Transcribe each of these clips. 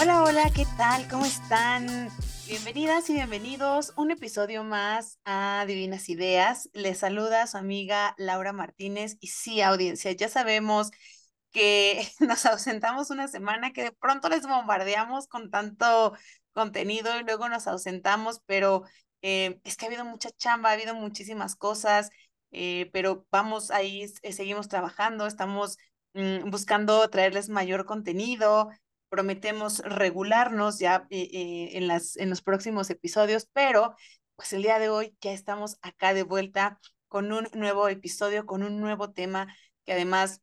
Hola, hola, ¿qué tal? ¿Cómo están? Bienvenidas y bienvenidos un episodio más a Divinas Ideas. Les saluda su amiga Laura Martínez y sí, audiencia, ya sabemos que nos ausentamos una semana, que de pronto les bombardeamos con tanto contenido y luego nos ausentamos, pero eh, es que ha habido mucha chamba, ha habido muchísimas cosas, eh, pero vamos ahí, eh, seguimos trabajando, estamos mm, buscando traerles mayor contenido, prometemos regularnos ya en, las, en los próximos episodios, pero pues el día de hoy ya estamos acá de vuelta con un nuevo episodio, con un nuevo tema que además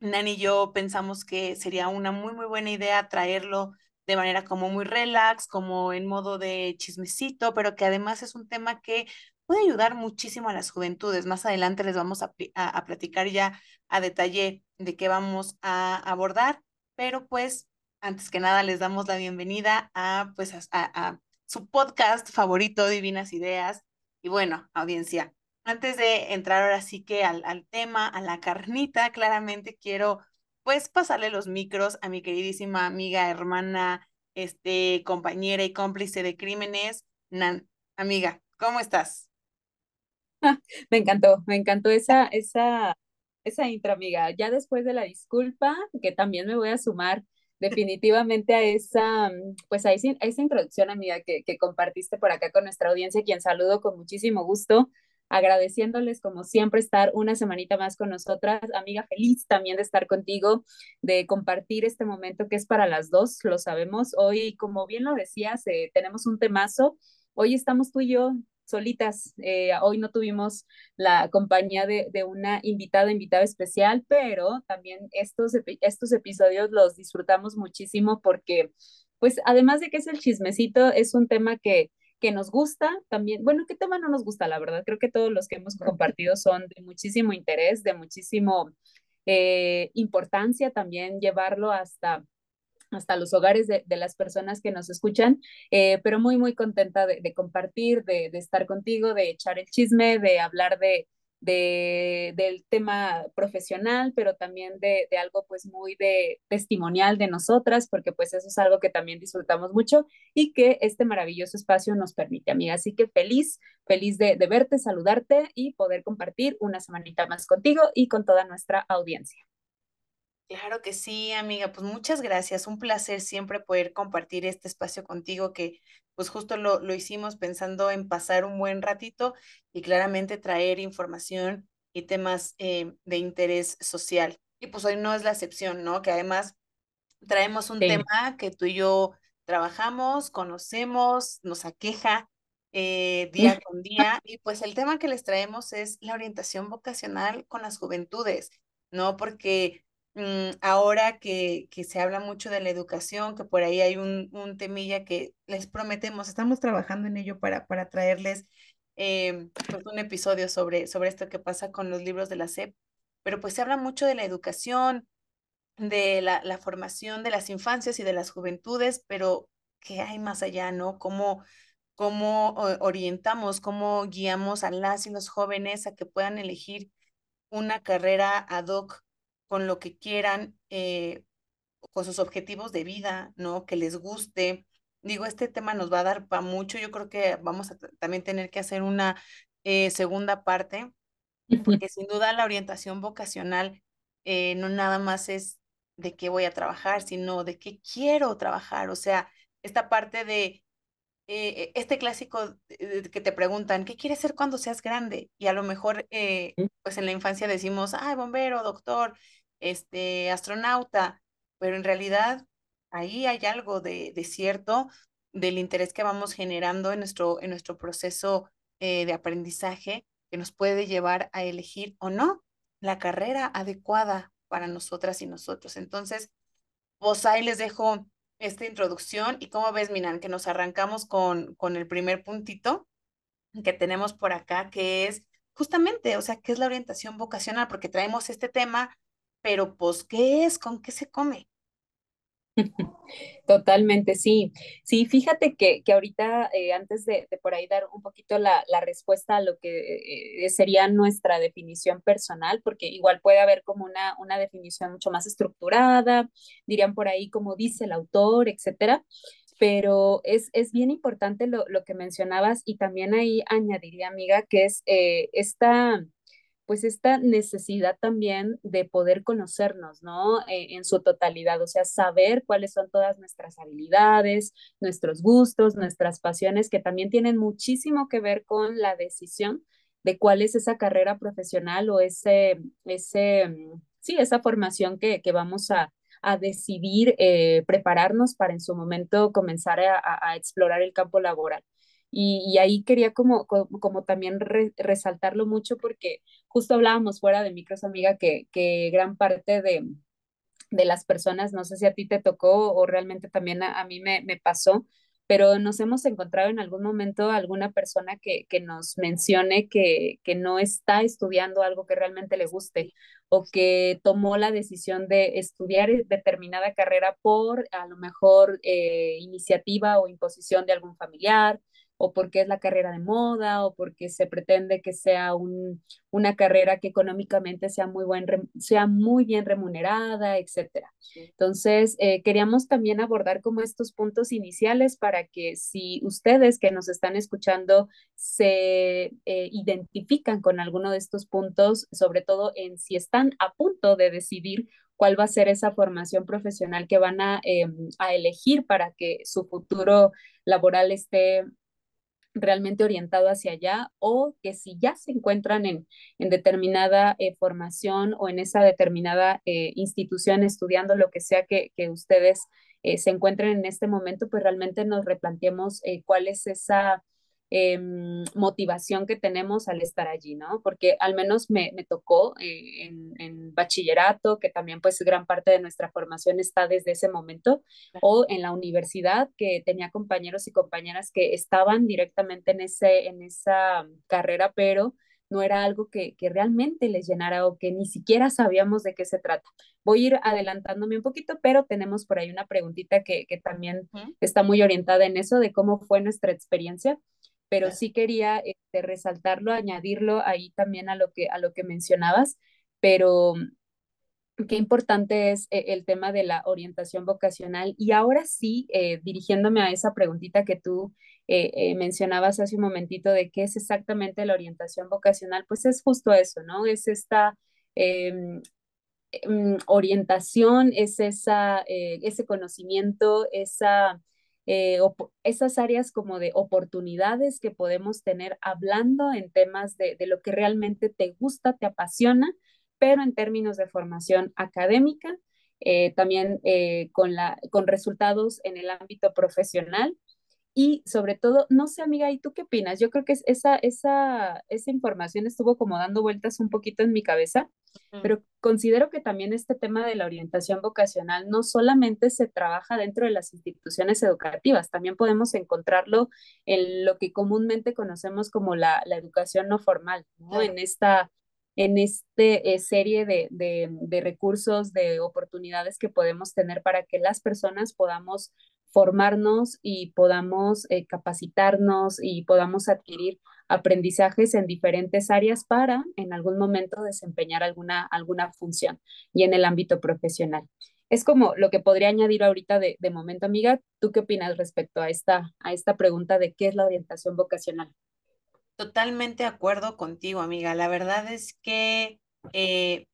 Nani y yo pensamos que sería una muy, muy buena idea traerlo de manera como muy relax, como en modo de chismecito, pero que además es un tema que puede ayudar muchísimo a las juventudes. Más adelante les vamos a, a, platicar ya a detalle de qué vamos a abordar, pero pues antes que nada les damos la bienvenida a pues a, a su podcast favorito, Divinas Ideas. Y bueno, audiencia, antes de entrar ahora sí que al, al tema, a la carnita, claramente quiero pues pasarle los micros a mi queridísima amiga, hermana, este, compañera y cómplice de crímenes, Nan. Amiga, ¿cómo estás? me encantó, me encantó esa, esa, esa intro, amiga. Ya después de la disculpa, que también me voy a sumar definitivamente a esa, pues a esa, introducción, amiga, que compartiste por acá con nuestra audiencia, quien saludo con muchísimo gusto agradeciéndoles como siempre estar una semanita más con nosotras. Amiga, feliz también de estar contigo, de compartir este momento que es para las dos, lo sabemos. Hoy, como bien lo decías, eh, tenemos un temazo. Hoy estamos tú y yo solitas. Eh, hoy no tuvimos la compañía de, de, una invitada, invitada especial, pero también estos, estos episodios los disfrutamos muchísimo porque, pues, además de que es el chismecito, es un tema que que nos gusta también, bueno, ¿qué tema no nos gusta? La verdad, creo que todos los que hemos compartido son de muchísimo interés, de muchísimo eh, importancia también llevarlo hasta hasta los hogares de, de, las personas que nos escuchan, eh, pero muy, muy contenta de, de compartir, de, de, estar contigo, de echar el chisme, de hablar de, de, del tema profesional, pero también de, de, algo pues muy de testimonial de nosotras, porque pues eso es algo que también disfrutamos mucho y que este maravilloso espacio nos permite, amiga. Así que feliz, feliz de, de verte, saludarte y poder compartir una semanita más contigo y con toda nuestra audiencia. Claro que sí, amiga. Pues muchas gracias. Un placer siempre poder compartir este espacio contigo que pues justo lo, lo hicimos pensando en pasar un buen ratito y claramente traer información y temas eh, de interés social. Y pues hoy no es la excepción, ¿no? Que además traemos un sí. tema que tú y yo trabajamos, conocemos, nos aqueja eh, día con día. Y pues el tema que les traemos es la orientación vocacional con las juventudes, ¿no? Porque ahora que, que, se habla mucho de la educación, que por ahí hay un, un temilla que les prometemos, estamos trabajando en ello para, para traerles eh, pues un episodio sobre, sobre esto que pasa con los libros de la SEP, pero pues se habla mucho de la educación, de la, la formación de las infancias y de las juventudes, pero ¿qué hay más allá, no? ¿Cómo, cómo orientamos, cómo guiamos a las y los jóvenes a que puedan elegir una carrera ad hoc con lo que quieran, eh, con sus objetivos de vida, ¿no? Que les guste. Digo, este tema nos va a dar para mucho. Yo creo que vamos a también tener que hacer una eh, segunda parte, porque sin duda la orientación vocacional eh, no nada más es de qué voy a trabajar, sino de qué quiero trabajar. O sea, esta parte de eh, este clásico que te preguntan, ¿qué quieres ser cuando seas grande? Y a lo mejor, eh, pues en la infancia decimos, ay, bombero, doctor, este, astronauta, pero en realidad ahí hay algo de, de cierto del interés que vamos generando en nuestro, en nuestro proceso eh, de aprendizaje que nos puede llevar a elegir o no la carrera adecuada para nosotras y nosotros. Entonces, pues ahí les dejo esta introducción y cómo ves, Minan, que nos arrancamos con, con el primer puntito que tenemos por acá, que es justamente, o sea, ¿qué es la orientación vocacional? Porque traemos este tema, pero pues, ¿qué es? ¿Con qué se come? Totalmente, sí. Sí, fíjate que, que ahorita, eh, antes de, por ahí dar un poquito la, la respuesta a lo que eh, sería nuestra definición personal, porque igual puede haber como una, una definición mucho más estructurada, dirían por ahí como dice el autor, etcétera. Pero es, es bien importante lo, lo que mencionabas y también ahí añadiría, amiga, que es eh, esta pues esta necesidad también de poder conocernos, ¿no? Eh, en su totalidad, o sea, saber cuáles son todas nuestras habilidades, nuestros gustos, nuestras pasiones, que también tienen muchísimo que ver con la decisión de cuál es esa carrera profesional o ese, ese mm, sí, esa formación que, que vamos a, a decidir eh, prepararnos para en su momento comenzar a, explorar el campo laboral. Y, y, ahí quería como, como, también re, resaltarlo mucho porque justo hablábamos fuera de micros, amiga, que, que gran parte de, de, las personas, no sé si a ti te tocó o realmente también a, a mí me, me, pasó, pero nos hemos encontrado en algún momento alguna persona que, que nos mencione que, que, no está estudiando algo que realmente le guste o que tomó la decisión de estudiar determinada carrera por a lo mejor eh, iniciativa o imposición de algún familiar o porque es la carrera de moda, o porque se pretende que sea un, una carrera que económicamente sea muy, buen, sea muy bien remunerada, etcétera. Entonces, eh, queríamos también abordar como estos puntos iniciales para que si ustedes que nos están escuchando se eh, identifican con alguno de estos puntos, sobre todo en si están a punto de decidir cuál va a ser esa formación profesional que van a, eh, a elegir para que su futuro laboral esté realmente orientado hacia allá o que si ya se encuentran en, en determinada eh, formación o en esa determinada eh, institución estudiando lo que sea que, que ustedes eh, se encuentren en este momento, pues realmente nos replanteemos cuál es esa eh, motivación que tenemos al estar allí, ¿no? Porque al menos me, me tocó eh, en, en, bachillerato, que también pues gran parte de nuestra formación está desde ese momento, o en la universidad, que tenía compañeros y compañeras que estaban directamente en, ese, en esa carrera, pero no era algo que, que, realmente les llenara o que ni siquiera sabíamos de qué se trata. Voy a ir adelantándome un poquito, pero tenemos por ahí una preguntita que, que también está muy orientada en eso, de cómo fue nuestra experiencia pero sí quería este, resaltarlo, añadirlo ahí también a lo que, a lo que mencionabas, pero qué importante es eh, el tema de la orientación vocacional. Y ahora sí, eh, dirigiéndome a esa preguntita que tú eh, eh, mencionabas hace un momentito de qué es exactamente la orientación vocacional, pues es justo eso, ¿no? Es esta em, em, orientación, es esa, ese conocimiento, esa eh, esas áreas como de oportunidades que podemos tener hablando en temas de, de, lo que realmente te gusta, te apasiona, pero en términos de formación académica, eh, también eh, con, la, con resultados en el ámbito profesional y sobre todo, no sé, amiga, ¿y tú qué opinas? Yo creo que esa, esa, esa información estuvo como dando vueltas un poquito en mi cabeza, uh -huh. pero considero que también este tema de la orientación vocacional no solamente se trabaja dentro de las instituciones educativas, también podemos encontrarlo en lo que comúnmente conocemos como la, la educación no formal, ¿no? En esta en esta eh, serie de, de, de recursos, de oportunidades que podemos tener para que las personas podamos formarnos y podamos eh, capacitarnos y podamos adquirir aprendizajes en diferentes áreas para en algún momento desempeñar alguna, alguna función y en el ámbito profesional. Es como lo que podría añadir ahorita de, de momento, amiga. ¿Tú qué opinas respecto a esta, a esta pregunta de qué es la orientación vocacional? Totalmente de acuerdo contigo, amiga. La verdad es que eh,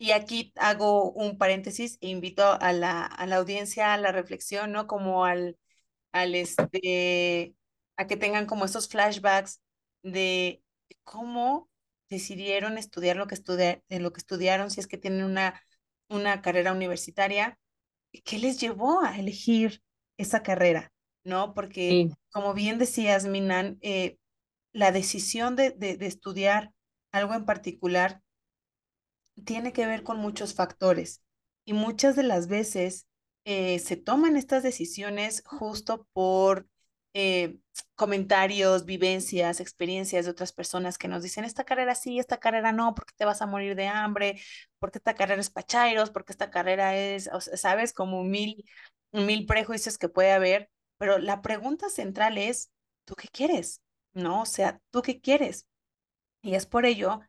y aquí hago un paréntesis e invito a la, a la audiencia a la reflexión, ¿no? Como al, al este, a que tengan como estos flashbacks de cómo decidieron estudiar lo que, lo que estudiaron, si es que tienen una, una carrera universitaria, ¿qué les llevó a elegir esa carrera? ¿No? Porque, sí. como bien decías, Minan, eh, la decisión de, de, de estudiar algo en particular tiene que ver con muchos factores y muchas de las veces eh, se toman estas decisiones justo por eh, comentarios, vivencias, experiencias de otras personas que nos dicen, esta carrera sí, esta carrera no, porque te vas a morir de hambre, porque esta carrera es pachairos, porque esta carrera es, sabes, como mil, mil prejuicios que puede haber, pero la pregunta central es, ¿tú qué quieres? ¿No? O sea, ¿tú qué quieres? Y es por ello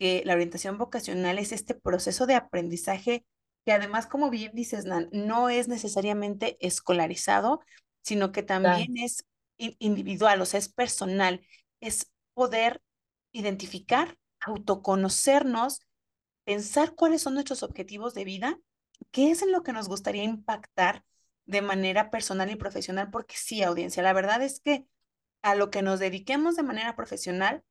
que la orientación vocacional es este proceso de aprendizaje que además, como bien dices, Nan, no es necesariamente escolarizado, sino que también es individual, o sea, es personal, es poder identificar, autoconocernos, pensar cuáles son nuestros objetivos de vida, qué es en lo que nos gustaría impactar de manera personal y profesional, porque sí, audiencia, la verdad es que a lo que nos dediquemos de manera profesional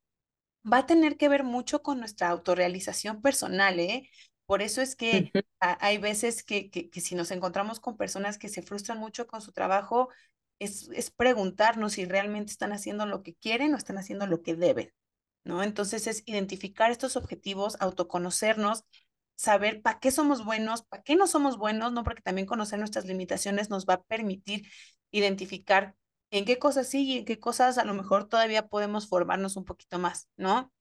va a tener que ver mucho con nuestra autorrealización personal, ¿eh? Por eso es que hay veces que, que, que, si nos encontramos con personas que se frustran mucho con su trabajo, es, es preguntarnos si realmente están haciendo lo que quieren o están haciendo lo que deben, ¿no? Entonces es identificar estos objetivos, autoconocernos, saber para qué somos buenos, para qué no somos buenos, ¿no? Porque también conocer nuestras limitaciones nos va a permitir identificar en qué cosas sí y en qué cosas a lo mejor todavía podemos formarnos un poquito más, ¿no?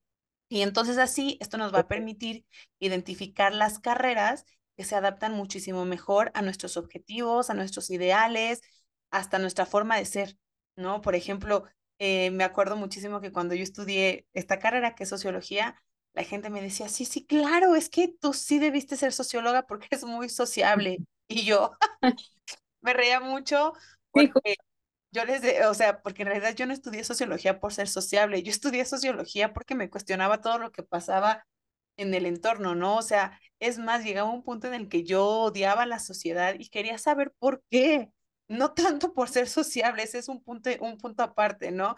Y entonces así esto nos va a permitir identificar las carreras que se adaptan muchísimo mejor a nuestros objetivos, a nuestros ideales, hasta nuestra forma de ser, ¿no? Por ejemplo, eh, me acuerdo muchísimo que cuando yo estudié esta carrera, que es sociología, la gente me decía, sí, sí, claro, es que tú sí debiste ser socióloga porque es muy sociable. Y yo me reía mucho porque yo les, de, o sea, porque en realidad yo no estudié sociología por ser sociable, yo estudié sociología porque me cuestionaba todo lo que pasaba en el entorno, ¿no? O sea, es más, llegaba un punto en el que yo odiaba la sociedad y quería saber por qué no tanto por ser sociable, ese es un punto, un punto aparte, ¿no?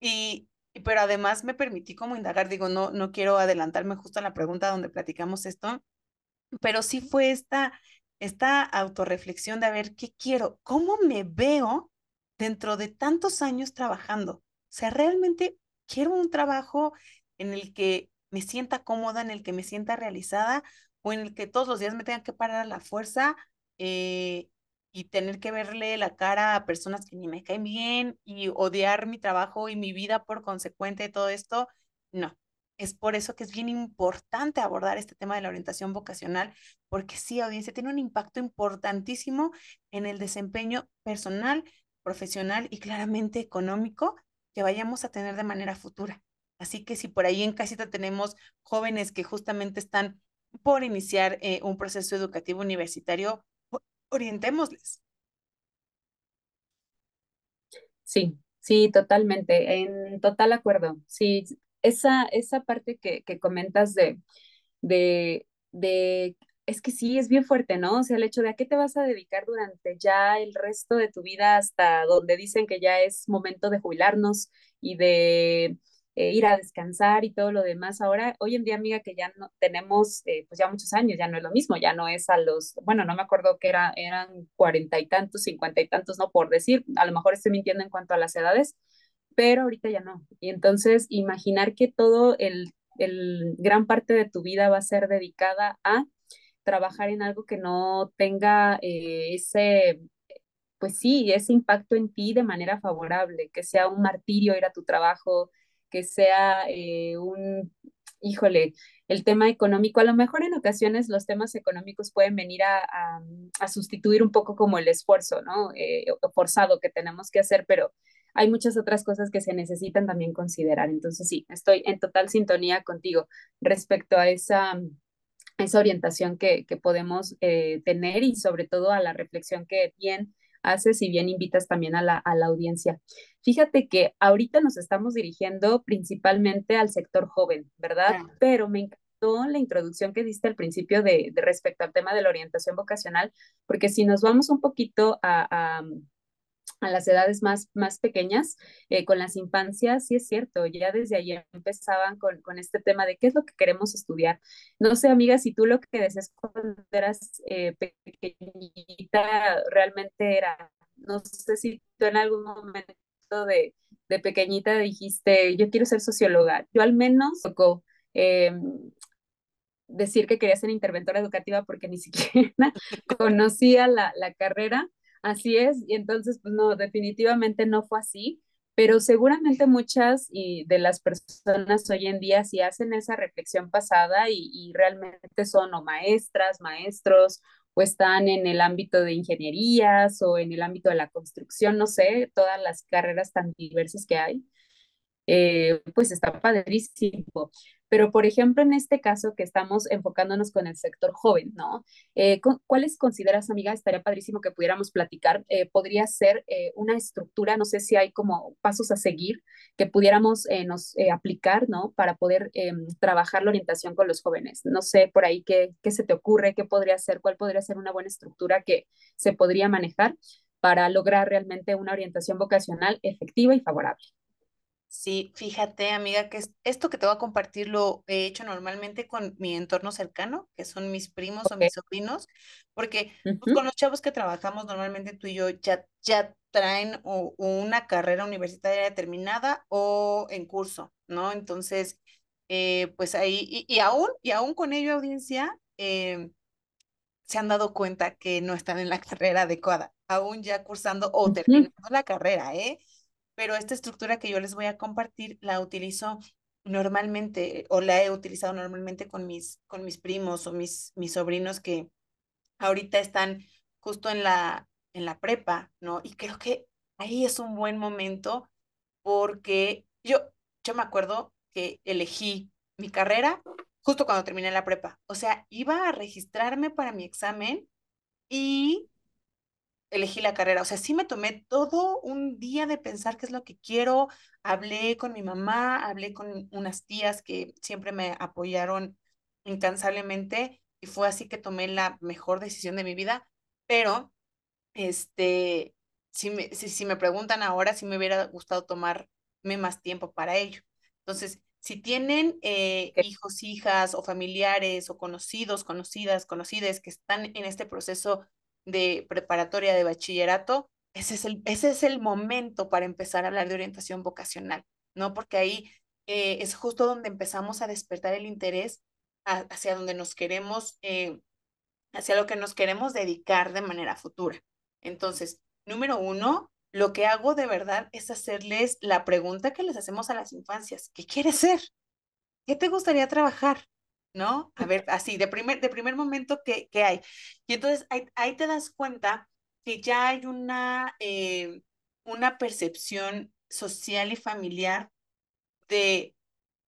Y, pero además me permití como indagar, digo, no, no quiero adelantarme justo a la pregunta donde platicamos esto, pero sí fue esta, esta autorreflexión de a ver qué quiero, cómo me veo dentro de tantos años trabajando. O sea, realmente quiero un trabajo en el que me sienta cómoda, en el que me sienta realizada o en el que todos los días me tenga que parar a la fuerza eh, y tener que verle la cara a personas que ni me caen bien y odiar mi trabajo y mi vida por consecuente de todo esto, no. Es por eso que es bien importante abordar este tema de la orientación vocacional, porque sí, audiencia, tiene un impacto importantísimo en el desempeño personal, profesional y claramente económico que vayamos a tener de manera futura. Así que si por ahí en casita tenemos jóvenes que justamente están por iniciar eh, un proceso educativo universitario, orientémosles. Sí, sí, totalmente, en total acuerdo. Sí, esa, esa parte que, que comentas de, de, de, es que sí, es bien fuerte, ¿no? O sea, el hecho de a qué te vas a dedicar durante ya el resto de tu vida hasta donde dicen que ya es momento de jubilarnos y de eh, ir a descansar y todo lo demás. Ahora, hoy en día, amiga, que ya no tenemos, eh, pues ya muchos años, ya no es lo mismo, ya no es a los, bueno, no me acuerdo que era, eran cuarenta y tantos, cincuenta y tantos, no por decir, a lo mejor estoy mintiendo en cuanto a las edades, pero ahorita ya no. Y entonces, imaginar que todo el, el gran parte de tu vida va a ser dedicada a trabajar en algo que no tenga eh, ese pues sí, ese impacto en ti de manera favorable, que sea un martirio ir a tu trabajo, que sea eh, un, híjole, el tema económico, a lo mejor en ocasiones los temas económicos pueden venir a, a, sustituir un poco como el esfuerzo, ¿no? Eh, forzado que tenemos que hacer, pero hay muchas otras cosas que se necesitan también considerar. Entonces, sí, estoy en total sintonía contigo respecto a esa, esa orientación que, que podemos eh, tener y sobre todo a la reflexión que bien haces y bien invitas también a la, a la audiencia. Fíjate que ahorita nos estamos dirigiendo principalmente al sector joven, ¿verdad? Pero me encantó la introducción que diste al principio de, de, respecto al tema de la orientación vocacional, porque si nos vamos un poquito a, a a las edades más, más pequeñas, eh, con las infancias, sí es cierto, ya desde ahí empezaban con, con, este tema de qué es lo que queremos estudiar. No sé, amiga, si tú lo que deseas cuando eras eh, pequeñita realmente era, no sé si tú en algún momento de, de pequeñita dijiste, yo quiero ser socióloga. Yo al menos tocó eh, decir que quería ser interventora educativa porque ni siquiera conocía la, la carrera Así es, y entonces, pues no, definitivamente no fue así, pero seguramente muchas y de las personas hoy en día sí hacen esa reflexión pasada y, y realmente son o maestras, maestros, o están en el ámbito de ingenierías o en el ámbito de la construcción, no sé, todas las carreras tan diversas que hay eh, pues está padrísimo. Pero, por ejemplo, en este caso que estamos enfocándonos con el sector joven, ¿no? Eh, ¿Cuáles consideras, amiga? Estaría padrísimo que pudiéramos platicar. Eh, podría ser eh, una estructura, no sé si hay como pasos a seguir que pudiéramos nos aplicar, ¿no? Para poder trabajar la orientación con los jóvenes. No sé por ahí qué, qué se te ocurre, qué podría ser, cuál podría ser una buena estructura que se podría manejar para lograr realmente una orientación vocacional efectiva y favorable. Sí, fíjate, amiga, que esto que te voy a compartir lo he hecho normalmente con mi entorno cercano, que son mis primos o Ok. mis sobrinos, porque pues, Ujú, con los chavos que trabajamos normalmente tú y yo ya, ya traen o- una carrera universitaria determinada o en curso, ¿no? Entonces, eh, pues ahí, y, y aún, y aún con ello, audiencia, eh, se han dado cuenta que no están en la carrera adecuada, aún ya cursando o ujú, terminando la carrera, ¿eh? Pero esta estructura que yo les voy a compartir la utilizo normalmente o la he utilizado normalmente con mis, con mis primos o mis, mis sobrinos que ahorita están justo en la, en la prepa, ¿no? Y creo que ahí es un buen momento porque yo, yo me acuerdo que elegí mi carrera justo cuando terminé la prepa. O sea, iba a registrarme para mi examen y elegí la carrera. O sea, sí me tomé todo un día de pensar qué es lo que quiero. Hablé con mi mamá, hablé con unas tías que siempre me apoyaron incansablemente y fue así que tomé la mejor decisión de mi vida. Pero, este, si me, si, si me preguntan ahora, sí me hubiera gustado tomarme más tiempo para ello. Entonces, si tienen eh, hijos, hijas o familiares o conocidos, conocidas, conocides que están en este proceso de preparatoria de bachillerato, ese es el, ese es el momento para empezar a hablar de orientación vocacional, ¿no? Porque ahí eh, es justo donde empezamos a despertar el interés hacia donde nos queremos, eh, hacia lo que nos queremos dedicar de manera futura. Entonces, número uno, lo que hago de verdad es hacerles la pregunta que les hacemos a las infancias. ¿Qué quieres ser? ¿Qué te gustaría trabajar? ¿No? A ver, así, de primer, de primer momento, ¿qué, qué hay? Y entonces ahí, ahí te das cuenta que ya hay una, eh, una percepción social y familiar de,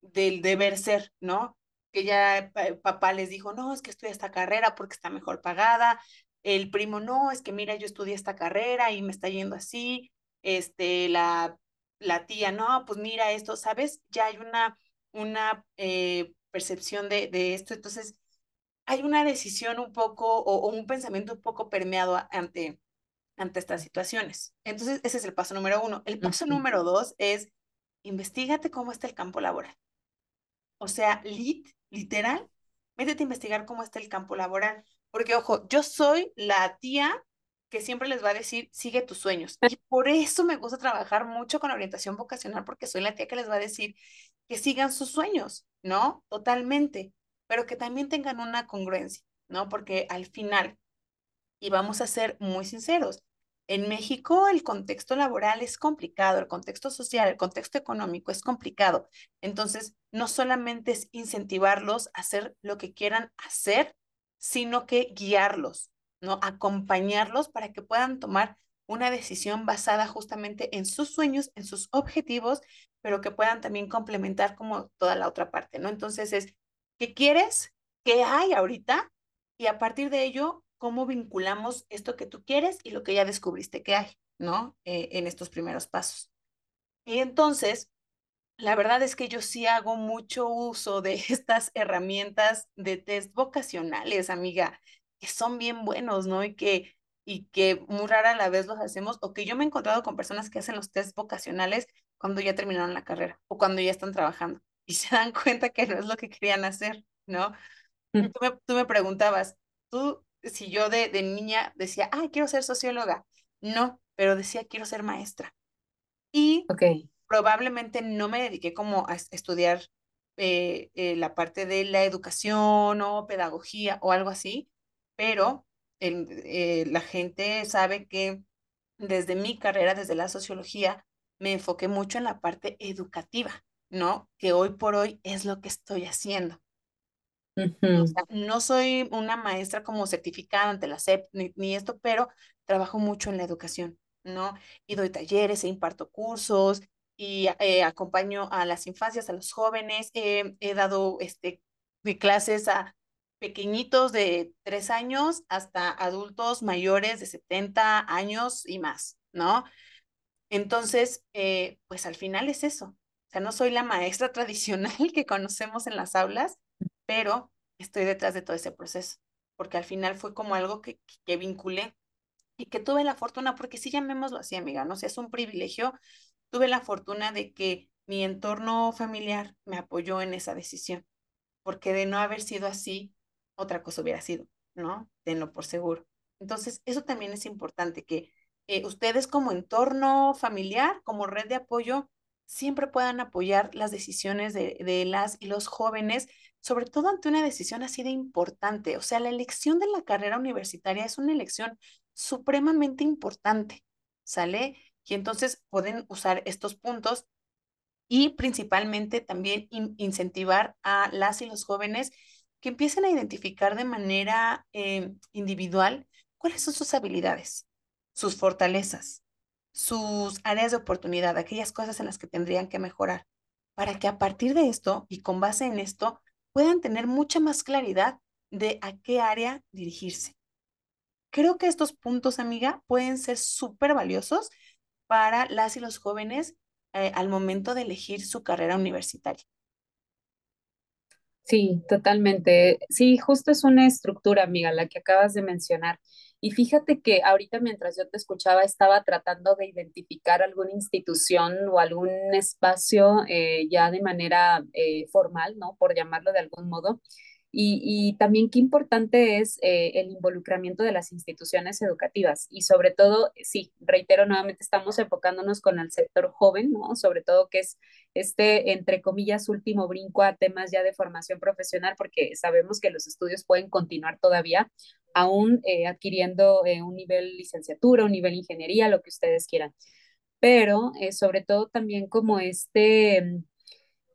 del deber ser, ¿no? Que ya pa- papá les dijo, no, es que estudia esta carrera porque está mejor pagada. El primo, no, es que mira, yo estudié esta carrera y me está yendo así. Este, la, la tía, no, pues mira esto, ¿sabes? Ya hay una, una eh, percepción de, de esto. Entonces, hay una decisión un poco o, o un pensamiento un poco permeado ante, ante estas situaciones. Entonces, ese es el paso número uno. El paso número dos es investigate cómo está el campo laboral. O sea, lit, literal, métete a investigar cómo está el campo laboral. Porque, ojo, yo soy la tía que siempre les va a decir, sigue tus sueños. Y por eso me gusta trabajar mucho con orientación vocacional, porque soy la tía que les va a decir que sigan sus sueños, ¿no? Totalmente, pero que también tengan una congruencia, ¿no? Porque al final, y vamos a ser muy sinceros, en México el contexto laboral es complicado, el contexto social, el contexto económico es complicado. Entonces, no solamente es incentivarlos a hacer lo que quieran hacer, sino que guiarlos, ¿no? Acompañarlos para que puedan tomar una decisión basada justamente en sus sueños, en sus objetivos, pero que puedan también complementar como toda la otra parte, ¿no? Entonces es, ¿qué quieres? ¿Qué hay ahorita? Y a partir de ello, ¿cómo vinculamos esto que tú quieres y lo que ya descubriste que hay, ¿no? Eh, en estos primeros pasos. Y entonces, la verdad es que yo sí hago mucho uso de estas herramientas de test vocacionales, amiga, que son bien buenos, ¿no? Y que, y que muy rara a la vez los hacemos, o que yo me he encontrado con personas que hacen los test vocacionales cuando ya terminaron la carrera o cuando ya están trabajando y se dan cuenta que no es lo que querían hacer, ¿no? Tú me, tú me preguntabas, tú, si yo de, de niña decía, ah, quiero ser socióloga. No, pero decía, quiero ser maestra. Y Ok, probablemente no me dediqué como a es- estudiar eh, eh, la parte de la educación o pedagogía o algo así, pero el- eh, la gente sabe que desde mi carrera, desde la sociología, me enfoqué mucho en la parte educativa, ¿no? Que hoy por hoy es lo que estoy haciendo. O Ujú. sea, no soy una maestra como certificada ante la SEP ni, ni esto, pero trabajo mucho en la educación, ¿no? Y doy talleres e imparto cursos y eh, acompaño a las infancias, a los jóvenes. eh, he dado este, clases a pequeñitos de tres años hasta adultos mayores de 70 años y más, ¿no? Entonces, eh, pues al final es eso. O sea, no soy la maestra tradicional que conocemos en las aulas, pero estoy detrás de todo ese proceso, porque al final fue como algo que, que vinculé y que tuve la fortuna, porque sí llamémoslo así, amiga, no sé, es un privilegio. Tuve la fortuna de que mi entorno familiar me apoyó en esa decisión, porque de no haber sido así, otra cosa hubiera sido, ¿no? Tenlo por seguro. Entonces, eso también es importante, que eh, ustedes como entorno familiar, como red de apoyo, siempre puedan apoyar las decisiones de, las y los jóvenes, sobre todo ante una decisión así de importante. O sea, la elección de la carrera universitaria es una elección supremamente importante, ¿sale? Y entonces pueden usar estos puntos y principalmente también in- incentivar a las y los jóvenes que empiecen a identificar de manera eh, individual cuáles son sus habilidades, sus fortalezas, sus áreas de oportunidad, aquellas cosas en las que tendrían que mejorar, para que a partir de esto y con base en esto puedan tener mucha más claridad de a qué área dirigirse. Creo que estos puntos, amiga, pueden ser súper valiosos para las y los jóvenes eh, al momento de elegir su carrera universitaria. Sí, totalmente. Sí, justo es una estructura, amiga, la que acabas de mencionar. Y fíjate que ahorita mientras yo te escuchaba, estaba tratando de identificar alguna institución o algún espacio eh, ya de manera eh, formal, ¿no? Por llamarlo de algún modo, y, también qué importante es eh, el involucramiento de las instituciones educativas y sobre todo, sí, reitero nuevamente, estamos enfocándonos con el sector joven, ¿no? Sobre todo que es este, entre comillas, último brinco a temas ya de formación profesional, porque sabemos que los estudios pueden continuar todavía, aún eh, adquiriendo eh, un nivel licenciatura, un nivel ingeniería, lo que ustedes quieran. Pero sobre todo también como este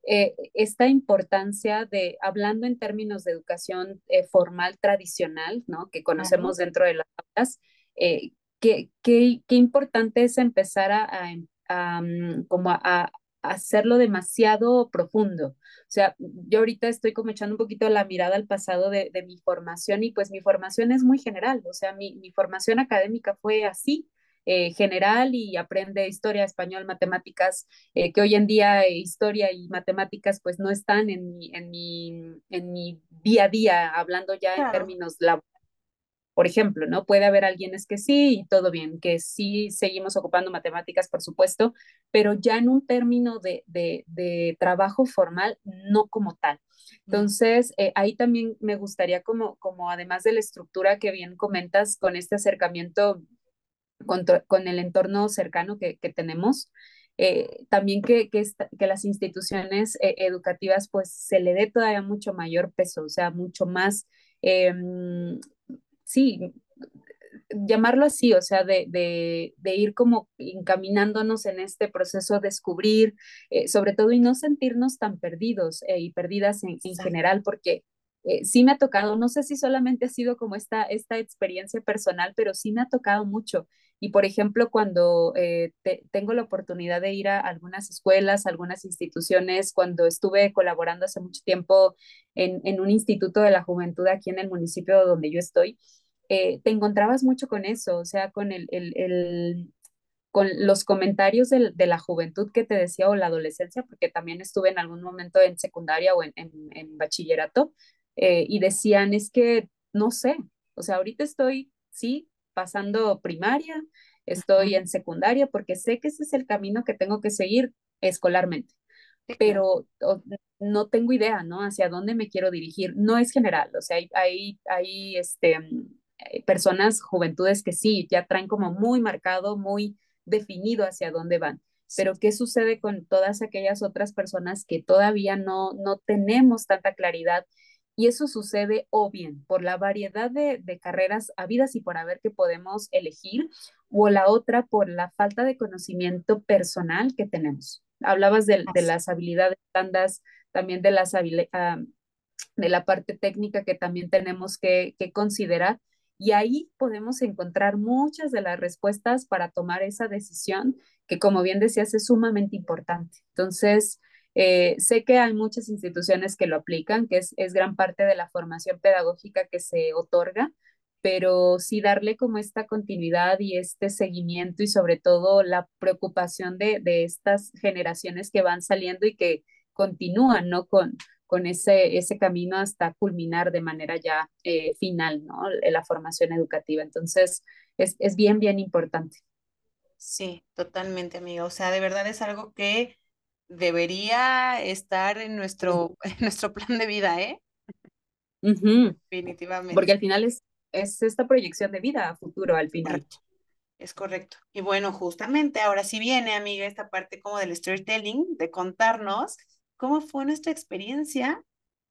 eh, esta importancia de, hablando en términos de educación eh, formal tradicional, ¿no? Que conocemos dentro de las aulas, eh, qué, qué, qué importante es empezar a, a, a um, como a, a, hacerlo demasiado profundo. O sea, yo ahorita estoy como echando un poquito la mirada al pasado de, de mi formación y pues mi formación es muy general, o sea, mi, mi formación académica fue así, eh, general y aprende historia, español, matemáticas, eh, que hoy en día eh, historia y matemáticas pues no están en mi, en, mi, en mi día a día, hablando ya en términos laborales. Por ejemplo, ¿no? Puede haber alguien es que sí y todo bien, que sí seguimos ocupando matemáticas, por supuesto, pero ya en un término de, de, de trabajo formal, no como tal. no, Entonces, eh, ahí también me gustaría como, como además de la estructura que bien comentas con este acercamiento con, con el entorno cercano que, que tenemos. Eh, también que, que, esta, que, las instituciones eh, educativas pues se le dé todavía mucho mayor peso, o sea, mucho más, eh, sí, llamarlo así, o sea, de, de, de, ir como encaminándonos en este proceso, descubrir, eh, sobre todo, y no sentirnos tan perdidos eh, y perdidas en, en general, porque eh, sí me ha tocado, no sé si solamente ha sido como esta, esta experiencia personal, pero sí me ha tocado mucho. Y por ejemplo, cuando eh, te, tengo la oportunidad de ir a algunas escuelas, algunas instituciones, cuando estuve colaborando hace mucho tiempo en, en un instituto de la juventud aquí en el municipio donde yo estoy, eh, te encontrabas mucho con eso, o sea, con el, el, con los comentarios de, de, la juventud que te decía o la adolescencia, porque también estuve en algún momento en secundaria o en, en, en bachillerato, eh, y decían, es que no sé, o sea, ahorita estoy, sí, pasando primaria, estoy en secundaria, porque sé que ese es el camino que tengo que seguir escolarmente pero no tengo idea, ¿no? Hacia dónde me quiero dirigir. No es general, o sea, hay, hay, hay este, eh, personas, juventudes que sí, ya traen como muy marcado, muy definido hacia dónde van. Pero ¿qué sucede con todas aquellas otras personas que todavía no, no tenemos tanta claridad? Y eso sucede o bien por la variedad de, de, carreras habidas y por haber que podemos elegir, o la otra por la falta de conocimiento personal que tenemos. Hablabas de, de las habilidades blandas, también de, las uh, de la parte técnica que también tenemos que, que considerar. Y ahí podemos encontrar muchas de las respuestas para tomar esa decisión que, como bien decías, es sumamente importante. Entonces, eh, sé que hay muchas instituciones que lo aplican, que es, es gran parte de la formación pedagógica que se otorga, pero sí darle como esta continuidad y este seguimiento y sobre todo la preocupación de, de estas generaciones que van saliendo y que continúan, ¿no? Con, con ese, ese camino hasta culminar de manera ya eh, final, ¿no? La formación educativa. Entonces, es, es bien, bien importante. Sí, totalmente, amiga. O sea, de verdad es algo que debería estar en nuestro, en nuestro plan de vida, ¿eh? Definitivamente. Porque al final es, es esta proyección de vida a futuro, al final. Es correcto. Y bueno, justamente ahora sí viene, amiga, esta parte como del storytelling, de contarnos cómo fue nuestra experiencia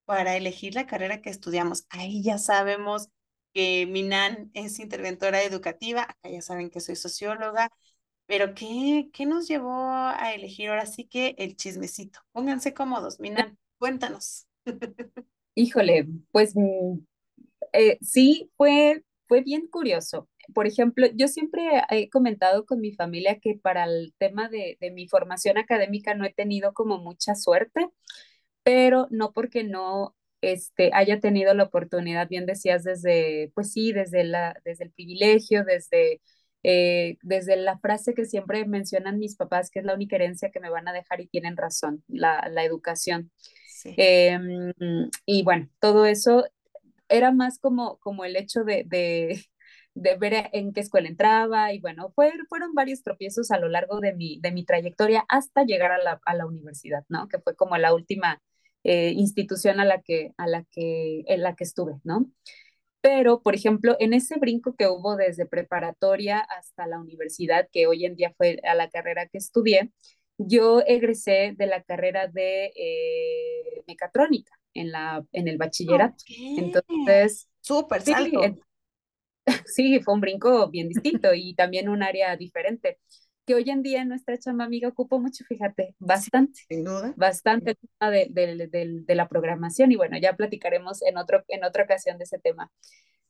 para elegir la carrera que estudiamos. Ahí ya sabemos que Minan es interventora educativa, acá ya saben que soy socióloga, pero ¿qué, qué nos llevó a elegir ahora sí que el chismecito? Pónganse cómodos, Minan, cuéntanos. Híjole, pues mm, eh, sí, fue, fue bien curioso. Por ejemplo, yo siempre he comentado con mi familia que para el tema de, de mi formación académica no he tenido como mucha suerte, pero no porque no este, haya tenido la oportunidad, bien decías, desde, pues sí, desde, la, desde el privilegio, desde eh, desde la frase que siempre mencionan mis papás, que es la única herencia que me van a dejar y tienen razón, la, la educación. Em, y bueno, todo eso era más como, como el hecho de, de, de, ver en qué escuela entraba y bueno, fue, fueron varios tropiezos a lo largo de mi, de mi trayectoria hasta llegar a la, a la universidad, ¿no? Que fue como la última eh, institución a la que, a la que, en la que estuve, ¿no? Pero, por ejemplo, en ese brinco que hubo desde preparatoria hasta la universidad, que hoy en día fue a la carrera que estudié, yo egresé de la carrera de eh, mecatrónica en, la, en el bachillerato. Entonces, súper salto. Sí, fue un brinco bien distinto y también un área diferente que hoy en día nuestra chamba amiga ocupa mucho, fíjate, bastante. sin duda. Bastante de, de, de, de, la programación y bueno, ya platicaremos en, otro, en otra ocasión de ese tema.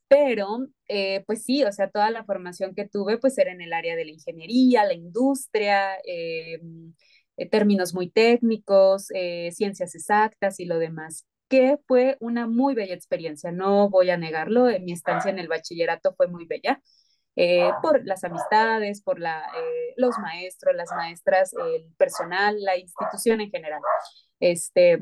Pero, eh, pues sí, o sea, toda la formación que tuve, pues era en el área de la ingeniería, la industria, eh, eh, términos muy técnicos, ciencias exactas y lo demás que fue una muy bella experiencia, no voy a negarlo, en mi estancia en el bachillerato fue muy bella, eh, por las amistades, por la, eh, los maestros, las maestras, el personal, la institución en general. Este,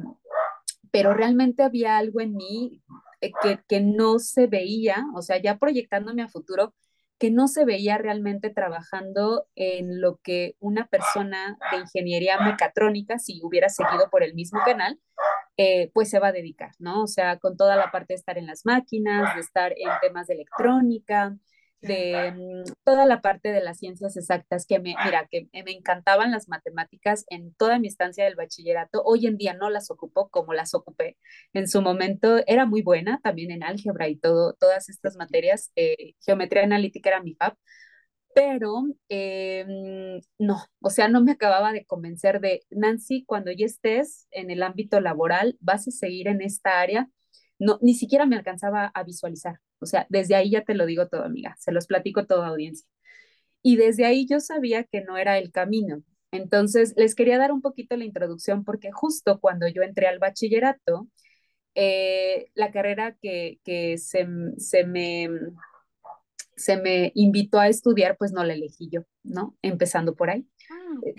pero realmente había algo en mí eh, que, que no se veía, o sea, ya proyectándome a futuro, que no se veía realmente trabajando en lo que una persona de ingeniería mecatrónica, si hubiera seguido por el mismo canal, eh, pues se va a dedicar, ¿no? O sea, con toda la parte de estar en las máquinas, de estar en temas de electrónica, de mm, toda la parte de las ciencias exactas que me, mira, que me encantaban las matemáticas en toda mi estancia del bachillerato. Hoy en día no las ocupo como las ocupé. En su momento era muy buena también en álgebra y todo, todas estas materias. Eh, geometría analítica era mi fab, pero eh, mm, no, o sea, no me acababa de convencer de, Nancy, cuando ya estés en el ámbito laboral, vas a seguir en esta área. No, ni siquiera me alcanzaba a visualizar. O sea, desde ahí ya te lo digo todo, amiga, se los platico toda audiencia. Y desde ahí yo sabía que no era el camino. Entonces, les quería dar un poquito la introducción porque justo cuando yo entré al bachillerato, eh, la carrera que, que se, se, me, se me invitó a estudiar, pues no la elegí yo, ¿no? Empezando por ahí.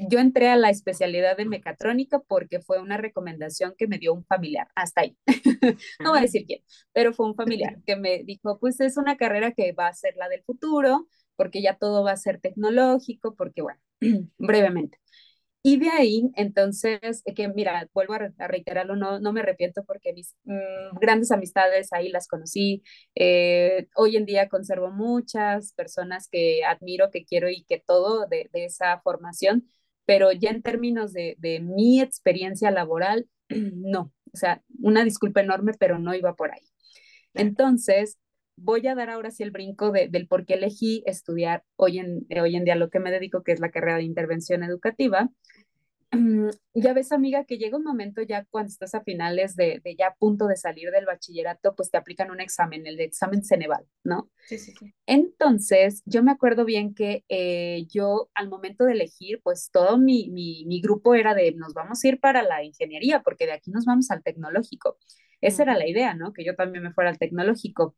Yo entré a la especialidad de mecatrónica porque fue una recomendación que me dio un familiar, hasta ahí. no voy a decir quién, pero fue un familiar que me dijo, pues es una carrera que va a ser la del futuro, porque ya todo va a ser tecnológico, porque bueno, brevemente. Y de ahí, entonces, que mira, vuelvo a, reiterarlo, no, no me arrepiento porque mis mm, grandes amistades ahí las conocí. Eh, hoy en día conservo muchas personas que admiro, que quiero y que todo de, de esa formación, pero ya en términos de, de mi experiencia laboral, no, O sea, una disculpa enorme, pero no iba por ahí. Entonces, voy a dar ahora sí el brinco de, del por qué elegí estudiar hoy en, hoy en día lo que me dedico, que es la carrera de intervención educativa. Mm, ya ves, amiga, que llega un momento ya cuando estás a finales de, de, ya a punto de salir del bachillerato, pues te aplican un examen, el de examen Ceneval, ¿no? Sí, sí, sí. Entonces, yo me acuerdo bien que eh, yo al momento de elegir, pues todo mi, mi, mi, grupo era de nos vamos a ir para la ingeniería, porque de aquí nos vamos al tecnológico. Esa era la idea, ¿no? Que yo también me fuera al tecnológico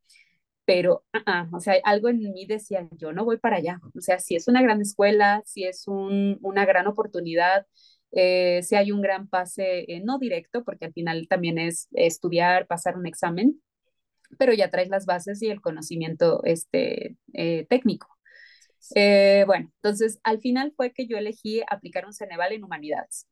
pero, uh -uh, o sea, algo en mí decía, yo no voy para allá. O sea, si es una gran escuela, si es un, una gran oportunidad, eh, si hay un gran pase, eh, no directo, porque al final también es estudiar, pasar un examen, pero ya traes las bases y el conocimiento este, eh, técnico. bueno, entonces al final fue que yo elegí aplicar un Ceneval en humanidades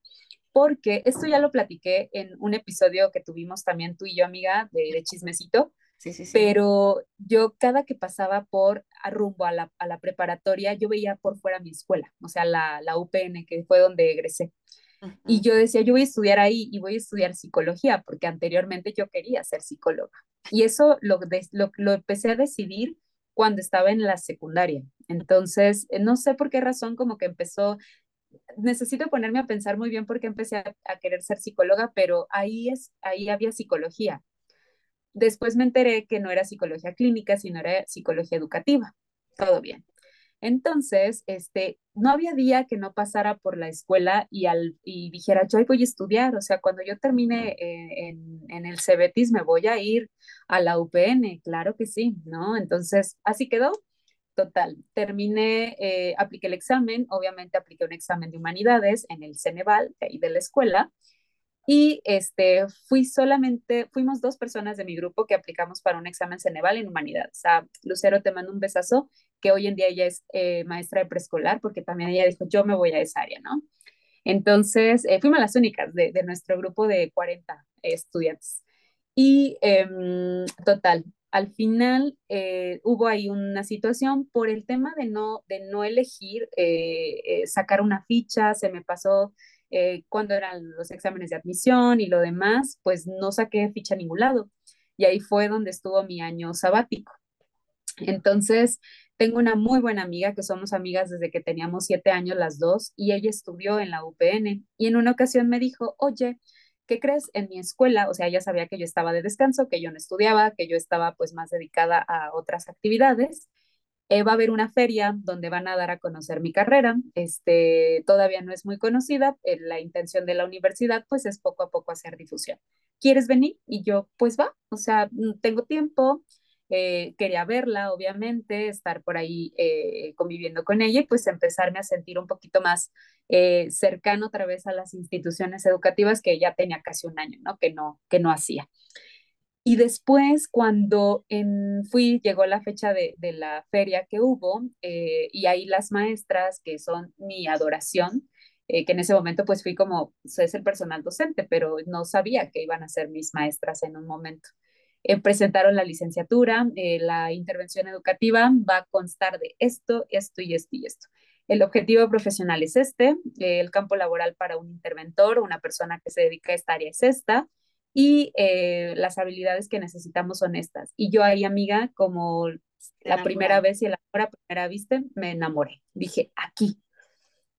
porque esto ya lo platiqué en un episodio que tuvimos también tú y yo, amiga, de, de Chismecito, Sí, sí, sí. Pero yo cada que pasaba por a rumbo a la, a la, preparatoria, yo veía por fuera mi escuela, o sea, la, la UPN, que fue donde egresé. Uh -huh. Y yo decía, yo voy a estudiar ahí y voy a estudiar psicología, porque anteriormente yo quería ser psicóloga. Y eso lo, lo, lo empecé a decidir cuando estaba en la secundaria. Entonces, no sé por qué razón como que empezó, necesito ponerme a pensar muy bien por qué empecé a, a querer ser psicóloga, pero ahí, es, ahí había psicología Después me enteré que no era psicología clínica, sino era psicología educativa. Todo bien. Entonces, este, no había día que no pasara por la escuela y, al, y dijera, yo voy a estudiar, o sea, cuando yo termine eh, en, en, el CEBETIS me voy a ir a la UPN, claro que sí, ¿no? Entonces, así quedó. Total, terminé, eh, apliqué el examen, obviamente apliqué un examen de humanidades en el Ceneval, de ahí de la escuela, y este, fui solamente, fuimos dos personas de mi grupo que aplicamos para un examen Ceneval en humanidades. O Lucero, te mando un besazo, que hoy en día ella es eh, maestra de preescolar, porque también ella dijo, yo me voy a esa área, ¿no? Entonces, eh, fuimos las únicas de, nuestro grupo de 40 eh, estudiantes. Y eh, total, al final eh, hubo ahí una situación por el tema de no, de no elegir sacar una ficha, se me pasó eh, cuando eran los exámenes de admisión y lo demás, pues no saqué ficha a ningún lado. Y ahí fue donde estuvo mi año sabático. Entonces, tengo una muy buena amiga que somos amigas desde que teníamos siete años las dos y ella estudió en la UPN y en una ocasión me dijo, oye, ¿qué crees? En mi escuela, o sea, ella sabía que yo estaba de descanso, que yo no estudiaba, que yo estaba pues más dedicada a otras actividades eh, va a haber una feria donde van a dar a conocer mi carrera. Este, todavía no es muy conocida. Eh, la intención de la universidad, pues, es poco a poco hacer difusión. ¿Quieres venir? Y yo, pues va. O sea, mm, tengo tiempo. Eh, quería verla, obviamente, estar por ahí conviviendo con ella y pues empezarme a sentir un poquito más cercano otra vez a las instituciones educativas que ya tenía casi un año, ¿no? Que no, que no hacía. Y después, cuando en, fui, llegó la fecha de, de la feria que hubo, eh, y ahí las maestras, que son mi adoración, eh, que en ese momento pues fui como, pues, es el personal docente, pero no sabía que iban a ser mis maestras en un momento. Eh, presentaron la licenciatura, eh, la intervención educativa va a constar de esto, esto y esto y esto. El objetivo profesional es este, el campo laboral para un interventor, una persona que se dedica a esta área es esta, y eh, las habilidades que necesitamos son estas. Y yo ahí, amiga, como la primera vez y la primera vista, me enamoré. Dije, aquí,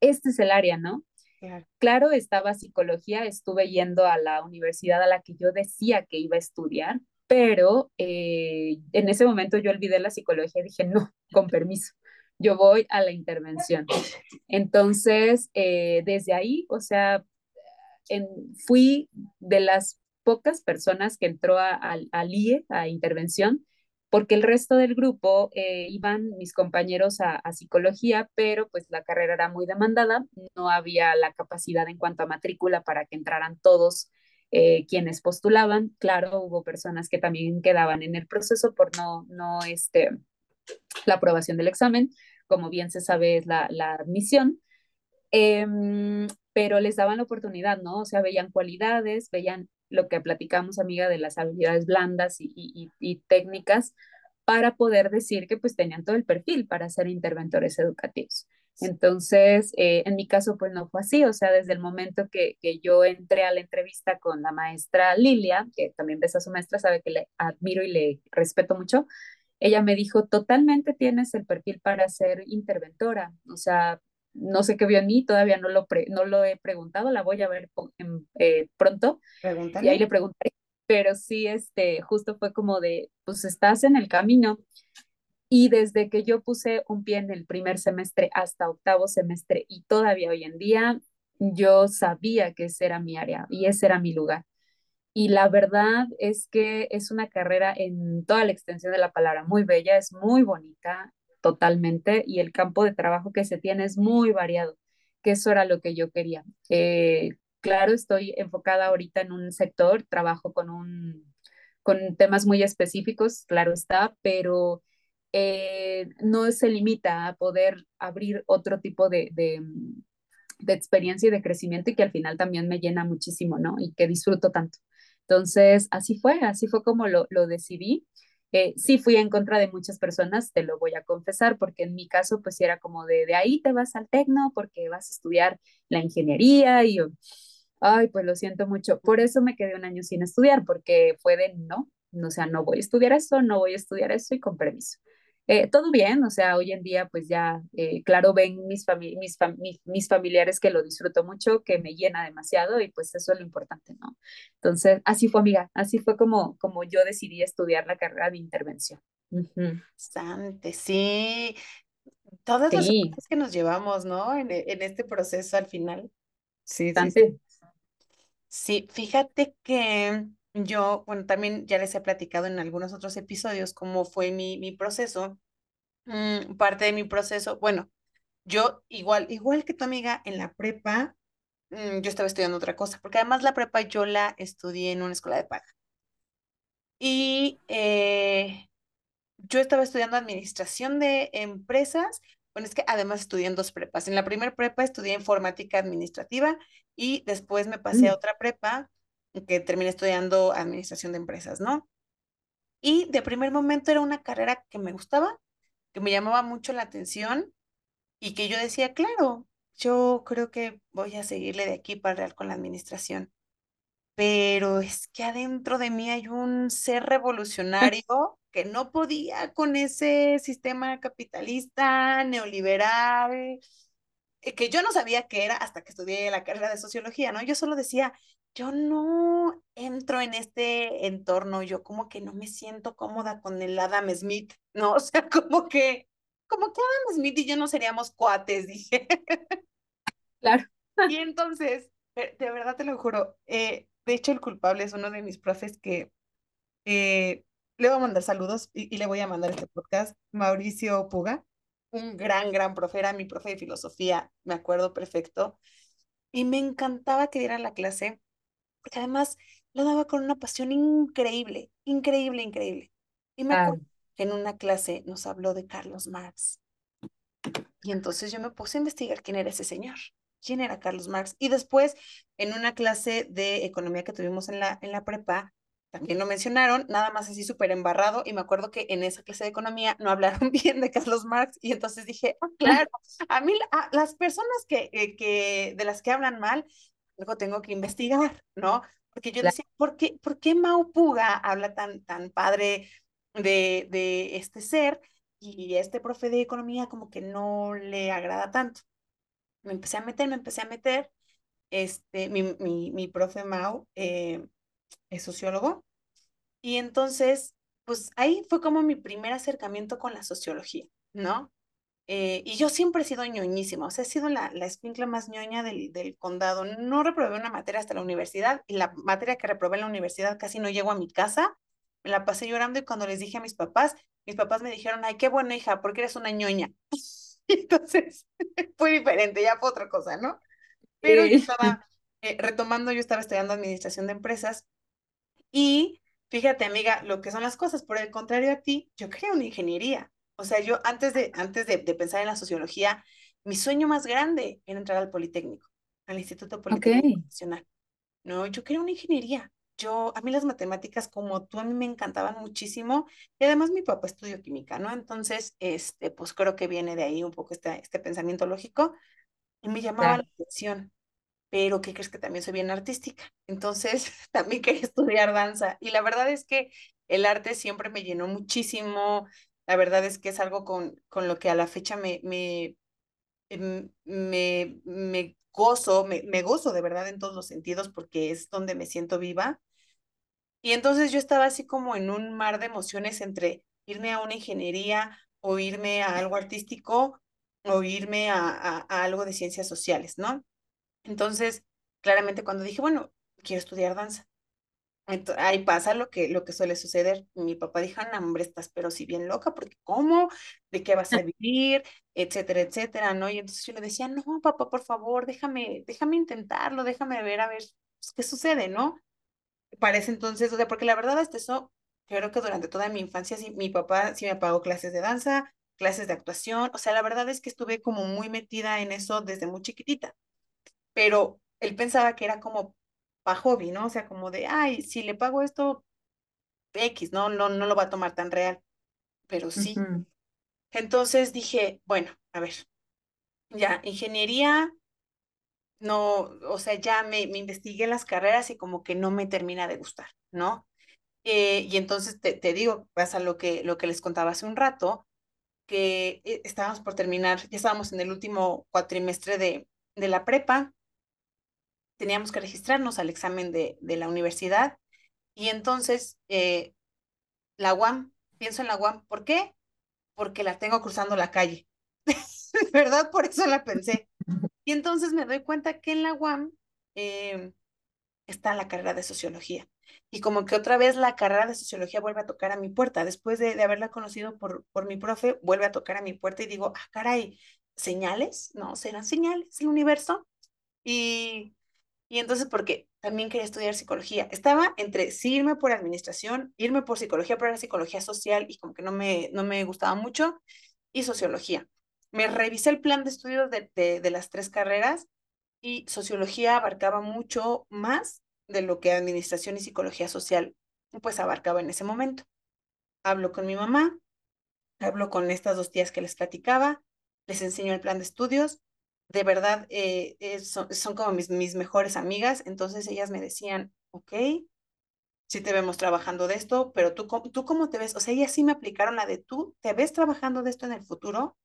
este es el área, ¿no? Claro. claro, estaba psicología, estuve yendo a la universidad a la que yo decía que iba a estudiar, pero eh, en ese momento yo olvidé la psicología y dije, no, con permiso, yo voy a la intervención. Entonces, eh, desde ahí, o sea, en, fui de las pocas personas que entró al IE, a intervención, porque el resto del grupo eh, iban mis compañeros a, a, psicología, pero pues la carrera era muy demandada, no había la capacidad en cuanto a matrícula para que entraran todos eh, quienes postulaban. Claro, hubo personas que también quedaban en el proceso por no, no este, la aprobación del examen, como bien se sabe es la, admisión. Eh, pero les daban la oportunidad, ¿no? O sea, veían cualidades, veían lo que platicamos, amiga, de las habilidades blandas y, y, y, técnicas para poder decir que pues tenían todo el perfil para ser interventores educativos. Entonces, eh, en mi caso, pues no fue así, o sea, desde el momento que, que, yo entré a la entrevista con la maestra Lilia, que también ves a su maestra, sabe que le admiro y le respeto mucho, ella me dijo, totalmente tienes el perfil para ser interventora, o sea, no sé qué vio en mí, todavía no lo, pre, no lo he preguntado, la voy a ver eh, pronto. Pregúntale. Y ahí le pregunté, pero sí, este, justo fue como de, pues estás en el camino. Y desde que yo puse un pie en el primer semestre hasta octavo semestre y todavía hoy en día, yo sabía que ese era mi área y ese era mi lugar. Y la verdad es que es una carrera en toda la extensión de la palabra muy bella, es muy bonita, totalmente y el campo de trabajo que se tiene es muy variado, que eso era lo que yo quería. Eh, claro, estoy enfocada ahorita en un sector, trabajo con, un, con temas muy específicos, claro está, pero eh, no se limita a poder abrir otro tipo de, de, de experiencia y de crecimiento y que al final también me llena muchísimo, ¿no? Y que disfruto tanto. Entonces, así fue, así fue como lo, lo decidí. Eh, sí fui en contra de muchas personas, te lo voy a confesar, porque en mi caso pues era como de, de ahí te vas al tecno porque vas a estudiar la ingeniería y yo, ay, pues lo siento mucho. Por eso me quedé un año sin estudiar, porque fue de no, o sea, no voy a estudiar eso, no voy a estudiar eso y con permiso. Eh, todo bien, o sea, hoy en día pues ya, eh, claro, ven mis, fami mis, fam mis, familiares que lo disfruto mucho, que me llena demasiado y pues eso es lo importante, ¿no? Entonces, así fue, amiga, así fue como, como yo decidí estudiar la carrera de intervención. Uh -huh. Bastante, sí. Todas sí. las cosas que nos llevamos, ¿no? En, en, este proceso al final. Sí, sí, sí. Sí, fíjate que yo, bueno, también ya les he platicado en algunos otros episodios cómo fue mi, mi proceso. Mm, parte de mi proceso, bueno, yo igual, igual que tu amiga en la prepa, mm, yo estaba estudiando otra cosa, porque además la prepa yo la estudié en una escuela de paga. Y eh, yo estaba estudiando administración de empresas, bueno, es que además estudié en dos prepas. En la primera prepa estudié informática administrativa y después me pasé a otra prepa que terminé estudiando administración de empresas, ¿no? Y de primer momento era una carrera que me gustaba, que me llamaba mucho la atención y que yo decía, claro, yo creo que voy a seguirle de aquí para real con la administración. Pero es que adentro de mí hay un ser revolucionario que no podía con ese sistema capitalista, neoliberal, que yo no sabía qué era hasta que estudié la carrera de sociología, ¿no? Yo solo decía, yo no entro en este entorno, yo como que no me siento cómoda con el Adam Smith, ¿no? O sea, como que, como que Adam Smith y yo no seríamos cuates, dije. Claro. y entonces, de verdad te lo juro, eh, de hecho el culpable es uno de mis profes que eh, le voy a mandar saludos y, y, le voy a mandar este podcast, Mauricio Puga, un gran, gran profe, era mi profe de filosofía, me acuerdo perfecto, y me encantaba que diera la clase porque además lo daba con una pasión increíble, increíble, increíble. Y me acuerdo que en una clase nos habló de Carlos Marx. Y entonces yo me puse a investigar quién era ese señor, quién era Carlos Marx. Y después, en una clase de economía que tuvimos en la, en la prepa, también lo mencionaron, nada más así súper embarrado, y me acuerdo que en esa clase de economía no hablaron bien de Carlos Marx, y entonces dije, oh, claro, a mí, a las personas que, eh, que, de las que hablan mal, luego tengo que investigar, ¿no? Porque yo decía, ¿por qué, ¿por qué Mau Puga habla tan, tan padre de, de este ser y este profe de economía como que no le agrada tanto? Me empecé a meter, me empecé a meter. Este, mi, mi, mi profe Mau eh, es sociólogo y entonces, pues ahí fue como mi primer acercamiento con la sociología, ¿no? Eh, y yo siempre he sido ñoñísima, o sea, he sido la, la escuincla más ñoña del, del, condado. No reprobé una materia hasta la universidad y la materia que reprobé en la universidad casi no llego a mi casa. Me la pasé llorando y cuando les dije a mis papás, mis papás me dijeron, ay, qué bueno, hija, porque eres una ñoña. Entonces, fue diferente, ya fue otra cosa, ¿no? Pero yo estaba eh, retomando, yo estaba estudiando administración de empresas y fíjate, amiga, lo que son las cosas. Por el contrario a ti, yo quería una ingeniería. O sea, yo antes de, antes de, de, pensar en la sociología, mi sueño más grande era entrar al Politécnico, al Instituto Politécnico okay. Nacional. No, yo quería una ingeniería. yo, a mí las matemáticas como tú, a mí me encantaban muchísimo y además mi papá estudió química, ¿no? Entonces, este, pues creo que viene de ahí un poco este, este pensamiento lógico y me llamaba la Claro. atención, pero ¿qué crees que también soy bien artística? Entonces, también quería estudiar danza y la verdad es que el arte siempre me llenó muchísimo, la verdad es que es algo con, con lo que a la fecha me, me, em, me, me gozo, me, me gozo de verdad en todos los sentidos porque es donde me siento viva y entonces yo estaba así como en un mar de emociones entre irme a una ingeniería o irme a algo artístico o irme a, a, a algo de ciencias sociales, ¿no? Entonces, claramente cuando dije, bueno, quiero estudiar danza, ento- ahí pasa lo que, lo que suele suceder. Mi papá dijo, no, hombre, estás pero si bien loca, porque ¿cómo? ¿De qué vas a vivir? Etcétera, etcétera, ¿no? Y entonces yo le decía, no, papá, por favor, déjame, déjame intentarlo, déjame ver a ver pues, qué sucede, ¿no? para ese entonces, o sea, porque la verdad hasta eso, creo que durante toda mi infancia sí, mi papá sí me pagó clases de danza, clases de actuación, o sea, la verdad es que estuve como muy metida en eso desde muy chiquitita, pero él pensaba que era como para hobby, ¿no? O sea, como de, ay, si le pago esto, X, ¿no? No, no lo va a tomar tan real, pero sí. Entonces dije, bueno, a ver, ya, ingeniería, no, o sea, ya me, me investigué las carreras y como que no me termina de gustar, ¿no? Eh, y entonces te, te digo, pasa lo que, lo que les contaba hace un rato, que eh, estábamos por terminar, ya estábamos en el último cuatrimestre de, de la prepa, teníamos que registrarnos al examen de, de la universidad y entonces eh, la UAM, pienso en la UAM, ¿por qué? Porque la tengo cruzando la calle, ¿verdad? Por eso la pensé. Y entonces me doy cuenta que en la UAM eh, está la carrera de sociología. Y como que otra vez la carrera de sociología vuelve a tocar a mi puerta. Después de, de haberla conocido por, por mi profe, vuelve a tocar a mi puerta y digo, ah, caray, ¿señales? No, serán señales el universo. Y, y entonces, porque también quería estudiar psicología. Estaba entre sí irme por administración, irme por psicología, pero era psicología social y como que no me, no me gustaba mucho, y sociología. Me revisé el plan de estudios de, de, las tres carreras y sociología abarcaba mucho más de lo que administración y psicología social pues abarcaba en ese momento. Hablo con mi mamá, hablo con estas dos tías que les platicaba, les enseño el plan de estudios, de verdad eh, eh, son, como mis, mis mejores amigas, entonces ellas me decían, ok, sí te vemos trabajando de esto, pero tú, tú cómo te ves, o sea, ellas sí me aplicaron la de tú, ¿te ves trabajando de esto en el futuro?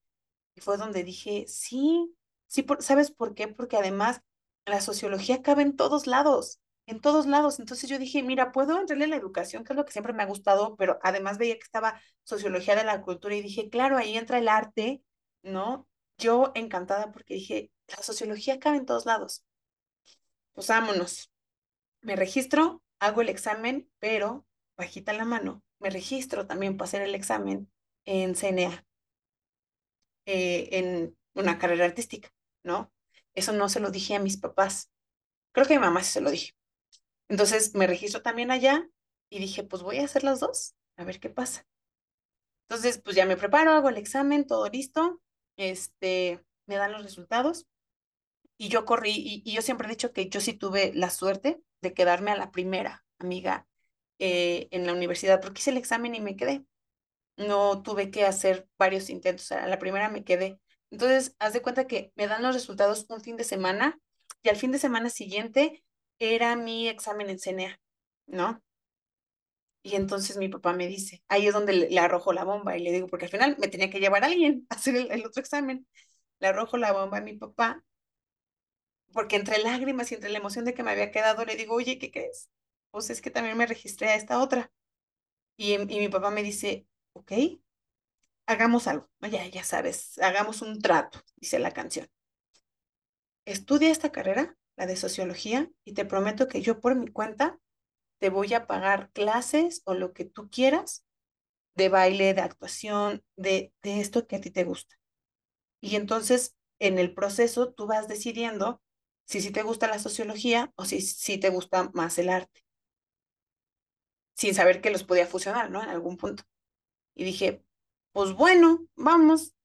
Y fue donde dije, sí, sí, por, ¿sabes por qué? Porque además la sociología cabe en todos lados, en todos lados. Entonces yo dije, mira, puedo entrarle a la educación, que es lo que siempre me ha gustado, pero además veía que estaba sociología de la cultura y dije, claro, ahí entra el arte, ¿no? Yo encantada porque dije, la sociología cabe en todos lados. Pues vámonos. Me registro, hago el examen, pero bajita la mano, me registro también para hacer el examen en CNA eh, en una carrera artística, ¿no? Eso no se lo dije a mis papás. Creo que a mi mamá sí se lo dije. Entonces me registro también allá y dije, pues voy a hacer las dos, a ver qué pasa. Entonces, pues ya me preparo, hago el examen, todo listo, este, me dan los resultados y yo corrí y, y yo siempre he dicho que yo sí tuve la suerte de quedarme a la primera amiga eh, en la universidad porque hice el examen y me quedé no tuve que hacer varios intentos. A la primera me quedé. Entonces, haz de cuenta que me dan los resultados un fin de semana y al fin de semana siguiente era mi examen en CNA, ¿no? Y entonces mi papá me dice, ahí es donde le, arrojo la bomba y le digo, porque al final me tenía que llevar a alguien a hacer el, el otro examen. Le arrojo la bomba a mi papá, porque entre lágrimas y entre la emoción de que me había quedado, le digo, oye, ¿qué crees? Pues es que también me registré a esta otra. Y, y mi papá me dice, ok, hagamos algo, ya, ya sabes, hagamos un trato, dice la canción. Estudia esta carrera, la de sociología, y te prometo que yo por mi cuenta te voy a pagar clases o lo que tú quieras de baile, de actuación, de, de esto que a ti te gusta. Y entonces, en el proceso, tú vas decidiendo si sí te gusta la sociología o si sí te gusta más el arte, sin saber que los podía fusionar, ¿no? En algún punto. Y dije, pues bueno, vamos,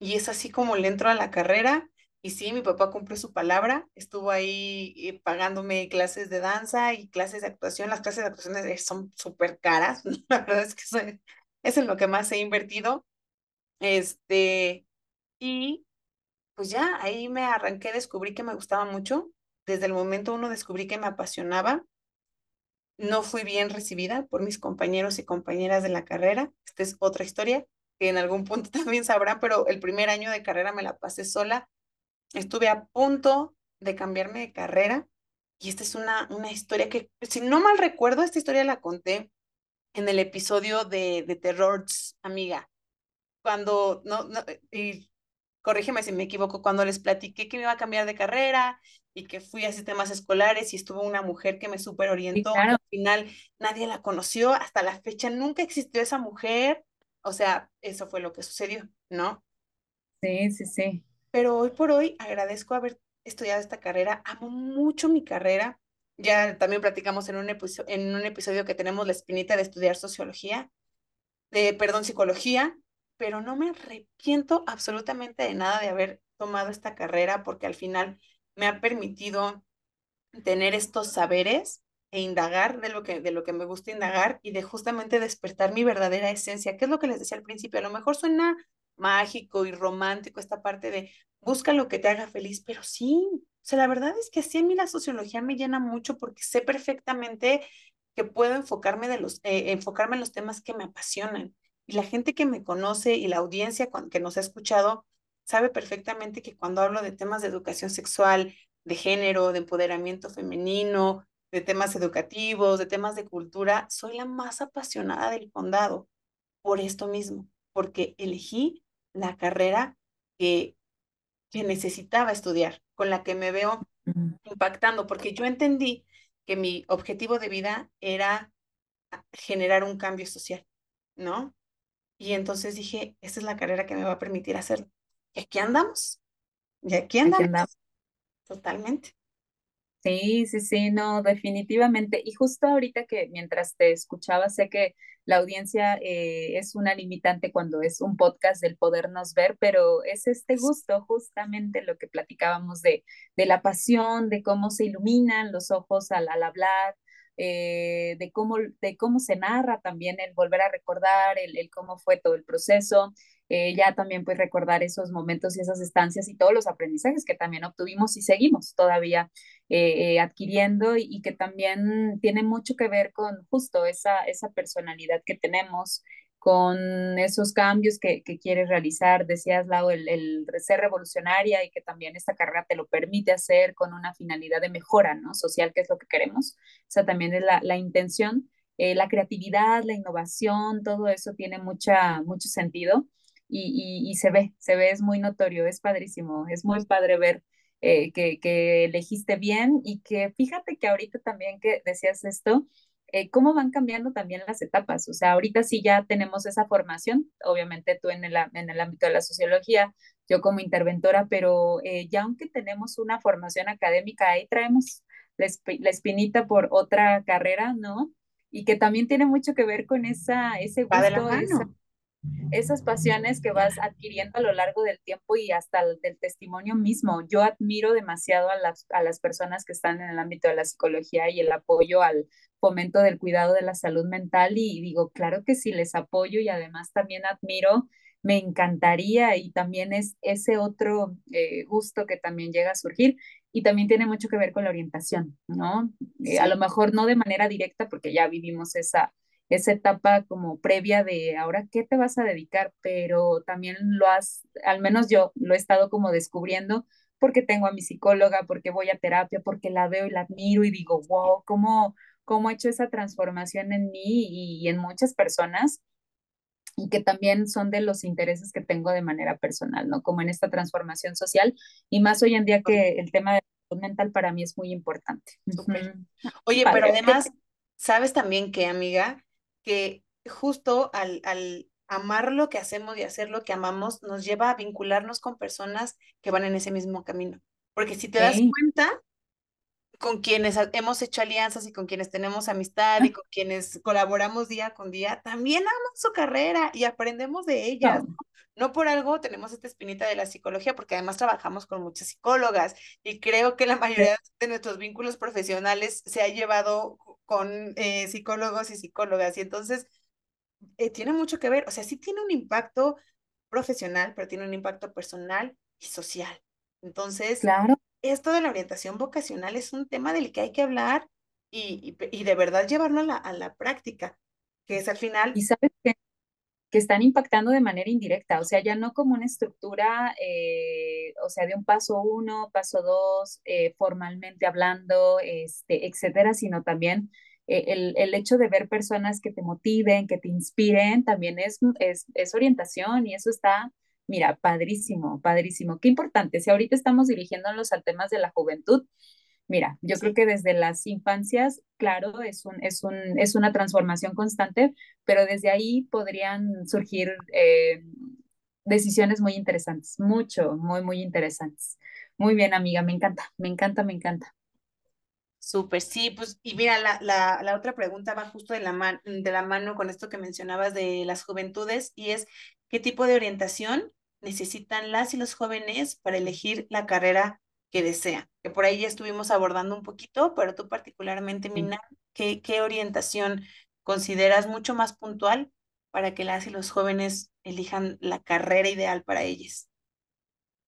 y es así como le entro a la carrera Y sí, mi papá cumplió su palabra, estuvo ahí eh, pagándome clases de danza y clases de actuación. Las clases de actuación son súper caras, la verdad es que es en lo que más he invertido. Este, y pues ya ahí me arranqué, descubrí que me gustaba mucho. Desde el momento uno descubrí que me apasionaba. No fui bien recibida por mis compañeros y compañeras de la carrera. Esta es otra historia que en algún punto también sabrán, pero el primer año de carrera me la pasé sola. Estuve a punto de cambiarme de carrera y esta es una, una historia que, si no mal recuerdo, esta historia la conté en el episodio de, de Terrors, amiga. Cuando, no, no, y corrígeme si me equivoco, cuando les platiqué que me iba a cambiar de carrera y que fui a sistemas escolares y estuvo una mujer que me super orientó. Al final nadie la conoció, hasta la fecha nunca existió esa mujer. O sea, eso fue lo que sucedió, ¿no? Sí, sí, sí. Pero hoy por hoy agradezco haber estudiado esta carrera, amo mucho mi carrera. Ya también platicamos en un, episodio, en un episodio que tenemos la espinita de estudiar sociología, de, perdón, psicología, pero no me arrepiento absolutamente de nada de haber tomado esta carrera porque al final me ha permitido tener estos saberes e indagar de lo que, de lo que me gusta indagar y de justamente despertar mi verdadera esencia, que es lo que les decía al principio, a lo mejor suena mágico y romántico esta parte de busca lo que te haga feliz, pero sí, o sea, la verdad es que sí a mí la sociología me llena mucho porque sé perfectamente que puedo enfocarme, de los, eh, enfocarme en los temas que me apasionan. Y la gente que me conoce y la audiencia que nos ha escuchado sabe perfectamente que cuando hablo de temas de educación sexual, de género, de empoderamiento femenino, de temas educativos, de temas de cultura, soy la más apasionada del condado por esto mismo, porque elegí la carrera que, que necesitaba estudiar, con la que me veo impactando, porque yo entendí que mi objetivo de vida era generar un cambio social, ¿no? Y entonces dije, esta es la carrera que me va a permitir hacerlo. Y aquí andamos. Y aquí andamos. Totalmente. Sí, sí, sí, no, definitivamente. Y justo ahorita que mientras te escuchaba, sé que la audiencia eh, es una limitante cuando es un podcast del podernos ver, pero es este gusto, justamente lo que platicábamos de, de la pasión, de cómo se iluminan los ojos al, al hablar, eh, de, cómo, de cómo se narra también el volver a recordar, el, el cómo fue todo el proceso, eh, ya también pues recordar esos momentos y esas estancias y todos los aprendizajes que también obtuvimos y seguimos todavía eh, adquiriendo y, que también tiene mucho que ver con justo esa, esa personalidad que tenemos, con esos cambios que, que quieres realizar. Decías, Lau, el, el, ser revolucionaria y que también esta carrera te lo permite hacer con una finalidad de mejora ¿no? social, que es lo que queremos. O sea, también es la, la intención. Eh, la creatividad, la innovación, todo eso tiene mucha, mucho sentido y, y, y, se ve, se ve, es muy notorio, es padrísimo, es muy padre ver eh, que, que elegiste bien y que fíjate que ahorita también que decías esto, eh, cómo van cambiando también las etapas. O sea, ahorita sí ya tenemos esa formación, obviamente tú en el, en el ámbito de la sociología, yo como interventora, pero eh, ya aunque tenemos una formación académica, ahí traemos la, la, espinita por otra carrera, ¿no? Y que también tiene mucho que ver con esa, ese gusto, esa, esas pasiones que vas adquiriendo a lo largo del tiempo y hasta el, del testimonio mismo. Yo admiro demasiado a las, a las personas que están en el ámbito de la psicología y el apoyo al fomento del cuidado de la salud mental y digo, claro que sí, les apoyo y además también admiro, me encantaría y también es ese otro eh, gusto que también llega a surgir y también tiene mucho que ver con la orientación, ¿no? Sí. Eh, a lo mejor no de manera directa porque ya vivimos esa esa etapa como previa de ahora qué te vas a dedicar, pero también lo has, al menos yo lo he estado como descubriendo porque tengo a mi psicóloga, porque voy a terapia, porque la veo y la admiro y digo, wow, cómo, cómo ha hecho esa transformación en mí y, en muchas personas y que también son de los intereses que tengo de manera personal, ¿no? Como en esta transformación social y más hoy en día que el tema de salud mental para mí es muy importante. Oye, pero además, ¿sabes también que, amiga? Que justo al, al amar lo que hacemos y hacer lo que amamos nos lleva a vincularnos con personas que van en ese mismo camino. Porque si te das cuenta, con quienes hemos hecho alianzas y con quienes tenemos amistad y con quienes colaboramos día con día, también aman su carrera y aprendemos de ellas. No. por algo tenemos esta espinita de la psicología, porque además trabajamos con muchas psicólogas y creo que la mayoría de nuestros vínculos profesionales se ha llevado con eh, psicólogos y psicólogas y entonces eh, tiene mucho que ver, o sea, sí tiene un impacto profesional, pero tiene un impacto personal y social. Entonces, claro esto de la orientación vocacional es un tema del que hay que hablar y, y, de verdad llevarlo a la, a la, práctica, que es al final... Y sabes que, que están impactando de manera indirecta, o sea, ya no como una estructura, eh, o sea, de un paso uno, paso dos, eh, formalmente hablando, este, etcétera, sino también eh, el, el, hecho de ver personas que te motiven, que te inspiren, también es, es, es orientación y eso está Mira, padrísimo, padrísimo. Qué importante. Si ahorita estamos dirigiéndonos al temas de la juventud, mira, yo creo que desde las infancias, claro, es, un, es, un, es una transformación constante, pero desde ahí podrían surgir eh, decisiones muy interesantes, mucho, muy, muy interesantes. Muy bien, amiga, me encanta, me encanta, me encanta. Súper, sí, pues, y mira, la, la, la otra pregunta va justo de la, de la mano con esto que mencionabas de las juventudes, y es, ¿qué tipo de orientación necesitan las y los jóvenes para elegir la carrera que desean. Que por ahí ya estuvimos abordando un poquito, pero tú particularmente, Mina, ¿qué, qué orientación consideras mucho más puntual para que las y los jóvenes elijan la carrera ideal para ellos?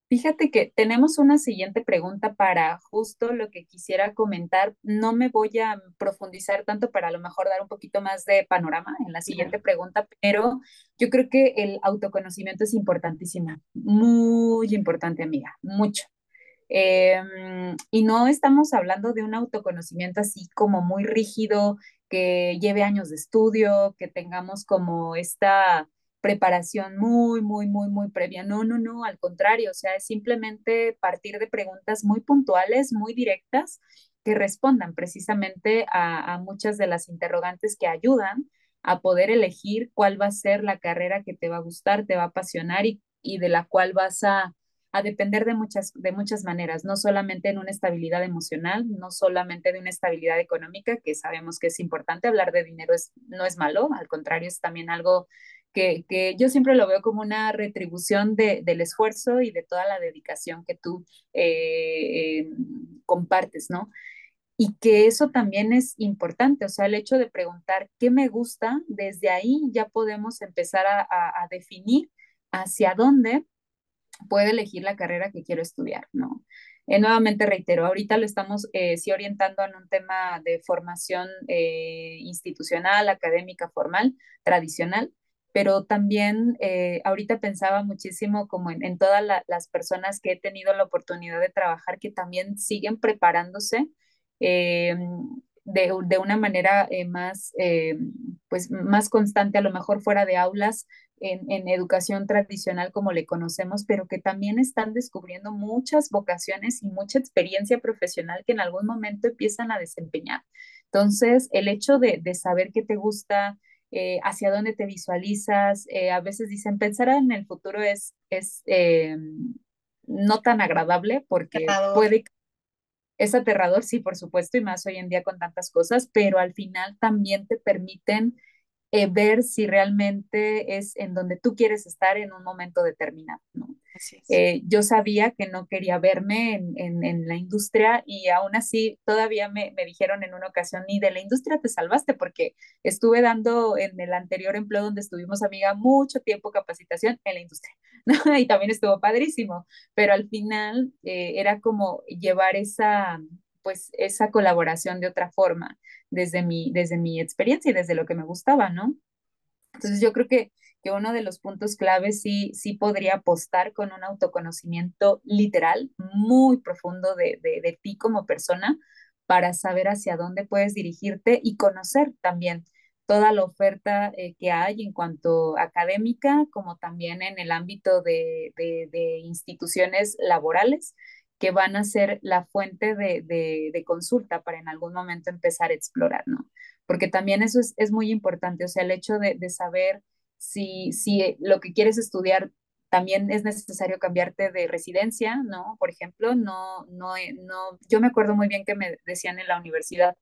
Fíjate que tenemos una siguiente pregunta para justo lo que quisiera comentar. No me voy a profundizar tanto para a lo mejor dar un poquito más de panorama en la siguiente pregunta, pero yo creo que el autoconocimiento es importantísimo, muy importante, amiga, mucho. Em, y no estamos hablando de un autoconocimiento así como muy rígido, que lleve años de estudio, que tengamos como esta preparación muy, muy, muy, muy previa. No, no, no, al contrario, o sea, es simplemente partir de preguntas muy puntuales, muy directas, que respondan precisamente a, muchas de las interrogantes que ayudan a poder elegir cuál va a ser la carrera que te va a gustar, te va a apasionar y, y de la cual vas a, a depender de muchas, de muchas maneras, no solamente en una estabilidad emocional, no solamente de una estabilidad económica, que sabemos que es importante, hablar de dinero es, no es malo, al contrario, es también algo que, que, yo siempre lo veo como una retribución de, del esfuerzo y de toda la dedicación que tú eh, eh, compartes, ¿no? Y que eso también es importante, o sea, el hecho de preguntar qué me gusta, desde ahí ya podemos empezar a, a, a definir hacia dónde puedo elegir la carrera que quiero estudiar, ¿no? Eh, nuevamente reitero, ahorita lo estamos eh, sí orientando en un tema de formación eh, institucional, académica, formal, tradicional, pero también eh, ahorita pensaba muchísimo como en, todas la, las personas que he tenido la oportunidad de trabajar que también siguen preparándose eh, de, de, una manera eh, más, pues más constante, a lo mejor fuera de aulas, en, educación tradicional como le conocemos, pero que también están descubriendo muchas vocaciones y mucha experiencia profesional que en algún momento empiezan a desempeñar. Entonces, el hecho de, de saber qué te gusta, eh, hacia dónde te visualizas. Eh, a veces dicen, pensar en el futuro es, es eh, no tan agradable porque aterrador. puede... Es aterrador, sí, por supuesto, y más hoy en día con tantas cosas, pero al final también te permiten ver si realmente es en donde tú quieres estar en un momento determinado, ¿no? Eh, yo sabía que no quería verme en, en, en, la industria y aún así todavía me, me, dijeron en una ocasión, ni de la industria te salvaste porque estuve dando en el anterior empleo donde estuvimos, amiga, mucho tiempo capacitación en la industria, ¿no? Y también estuvo padrísimo, pero al final eh, era como llevar esa, pues, esa colaboración de otra forma desde mi, desde mi experiencia y desde lo que me gustaba, ¿no? Entonces yo creo que, que uno de los puntos claves sí, sí podría apostar con un autoconocimiento literal, muy profundo de, de, de ti como persona, para saber hacia dónde puedes dirigirte y conocer también toda la oferta eh, que hay en cuanto académica, como también en el ámbito de, de, instituciones laborales que van a ser la fuente de, de, consulta para en algún momento empezar a explorar, ¿no? Porque también eso es, es muy importante, o sea, el hecho de saber si, si lo que quieres estudiar también es necesario cambiarte de residencia, ¿no? Por ejemplo, no, no, no, yo me acuerdo muy bien que me decían en la universidad,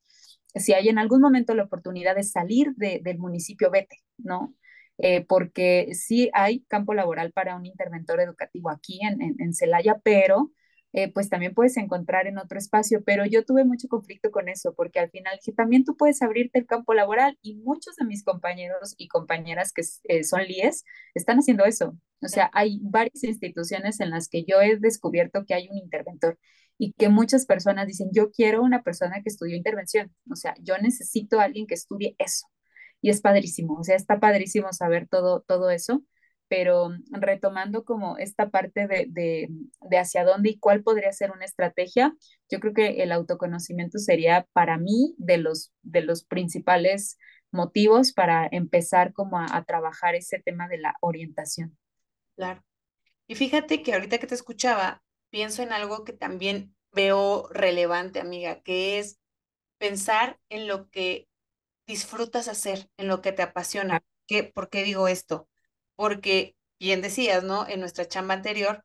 si hay en algún momento la oportunidad de salir de, del municipio, vete, ¿no? Eh, porque sí hay campo laboral para un interventor educativo aquí en, en, en Celaya, pero eh, pues también puedes encontrar en otro espacio, pero yo tuve mucho conflicto con eso, porque al final dije, también tú puedes abrirte el campo laboral y muchos de mis compañeros y compañeras que eh, son líes están haciendo eso. O sea, hay varias instituciones en las que yo he descubierto que hay un interventor y que muchas personas dicen, yo quiero una persona que estudió intervención, o sea, yo necesito a alguien que estudie eso. Y es padrísimo, o sea, está padrísimo saber todo, todo eso pero retomando como esta parte de, de, de, hacia dónde y cuál podría ser una estrategia, yo creo que el autoconocimiento sería para mí de los, de los principales motivos para empezar como a, a trabajar ese tema de la orientación. Claro. Y fíjate que ahorita que te escuchaba, pienso en algo que también veo relevante, amiga, que es pensar en lo que disfrutas hacer, en lo que te apasiona. ¿Qué, ¿Por qué digo esto? Porque bien decías, ¿no? En nuestra chamba anterior,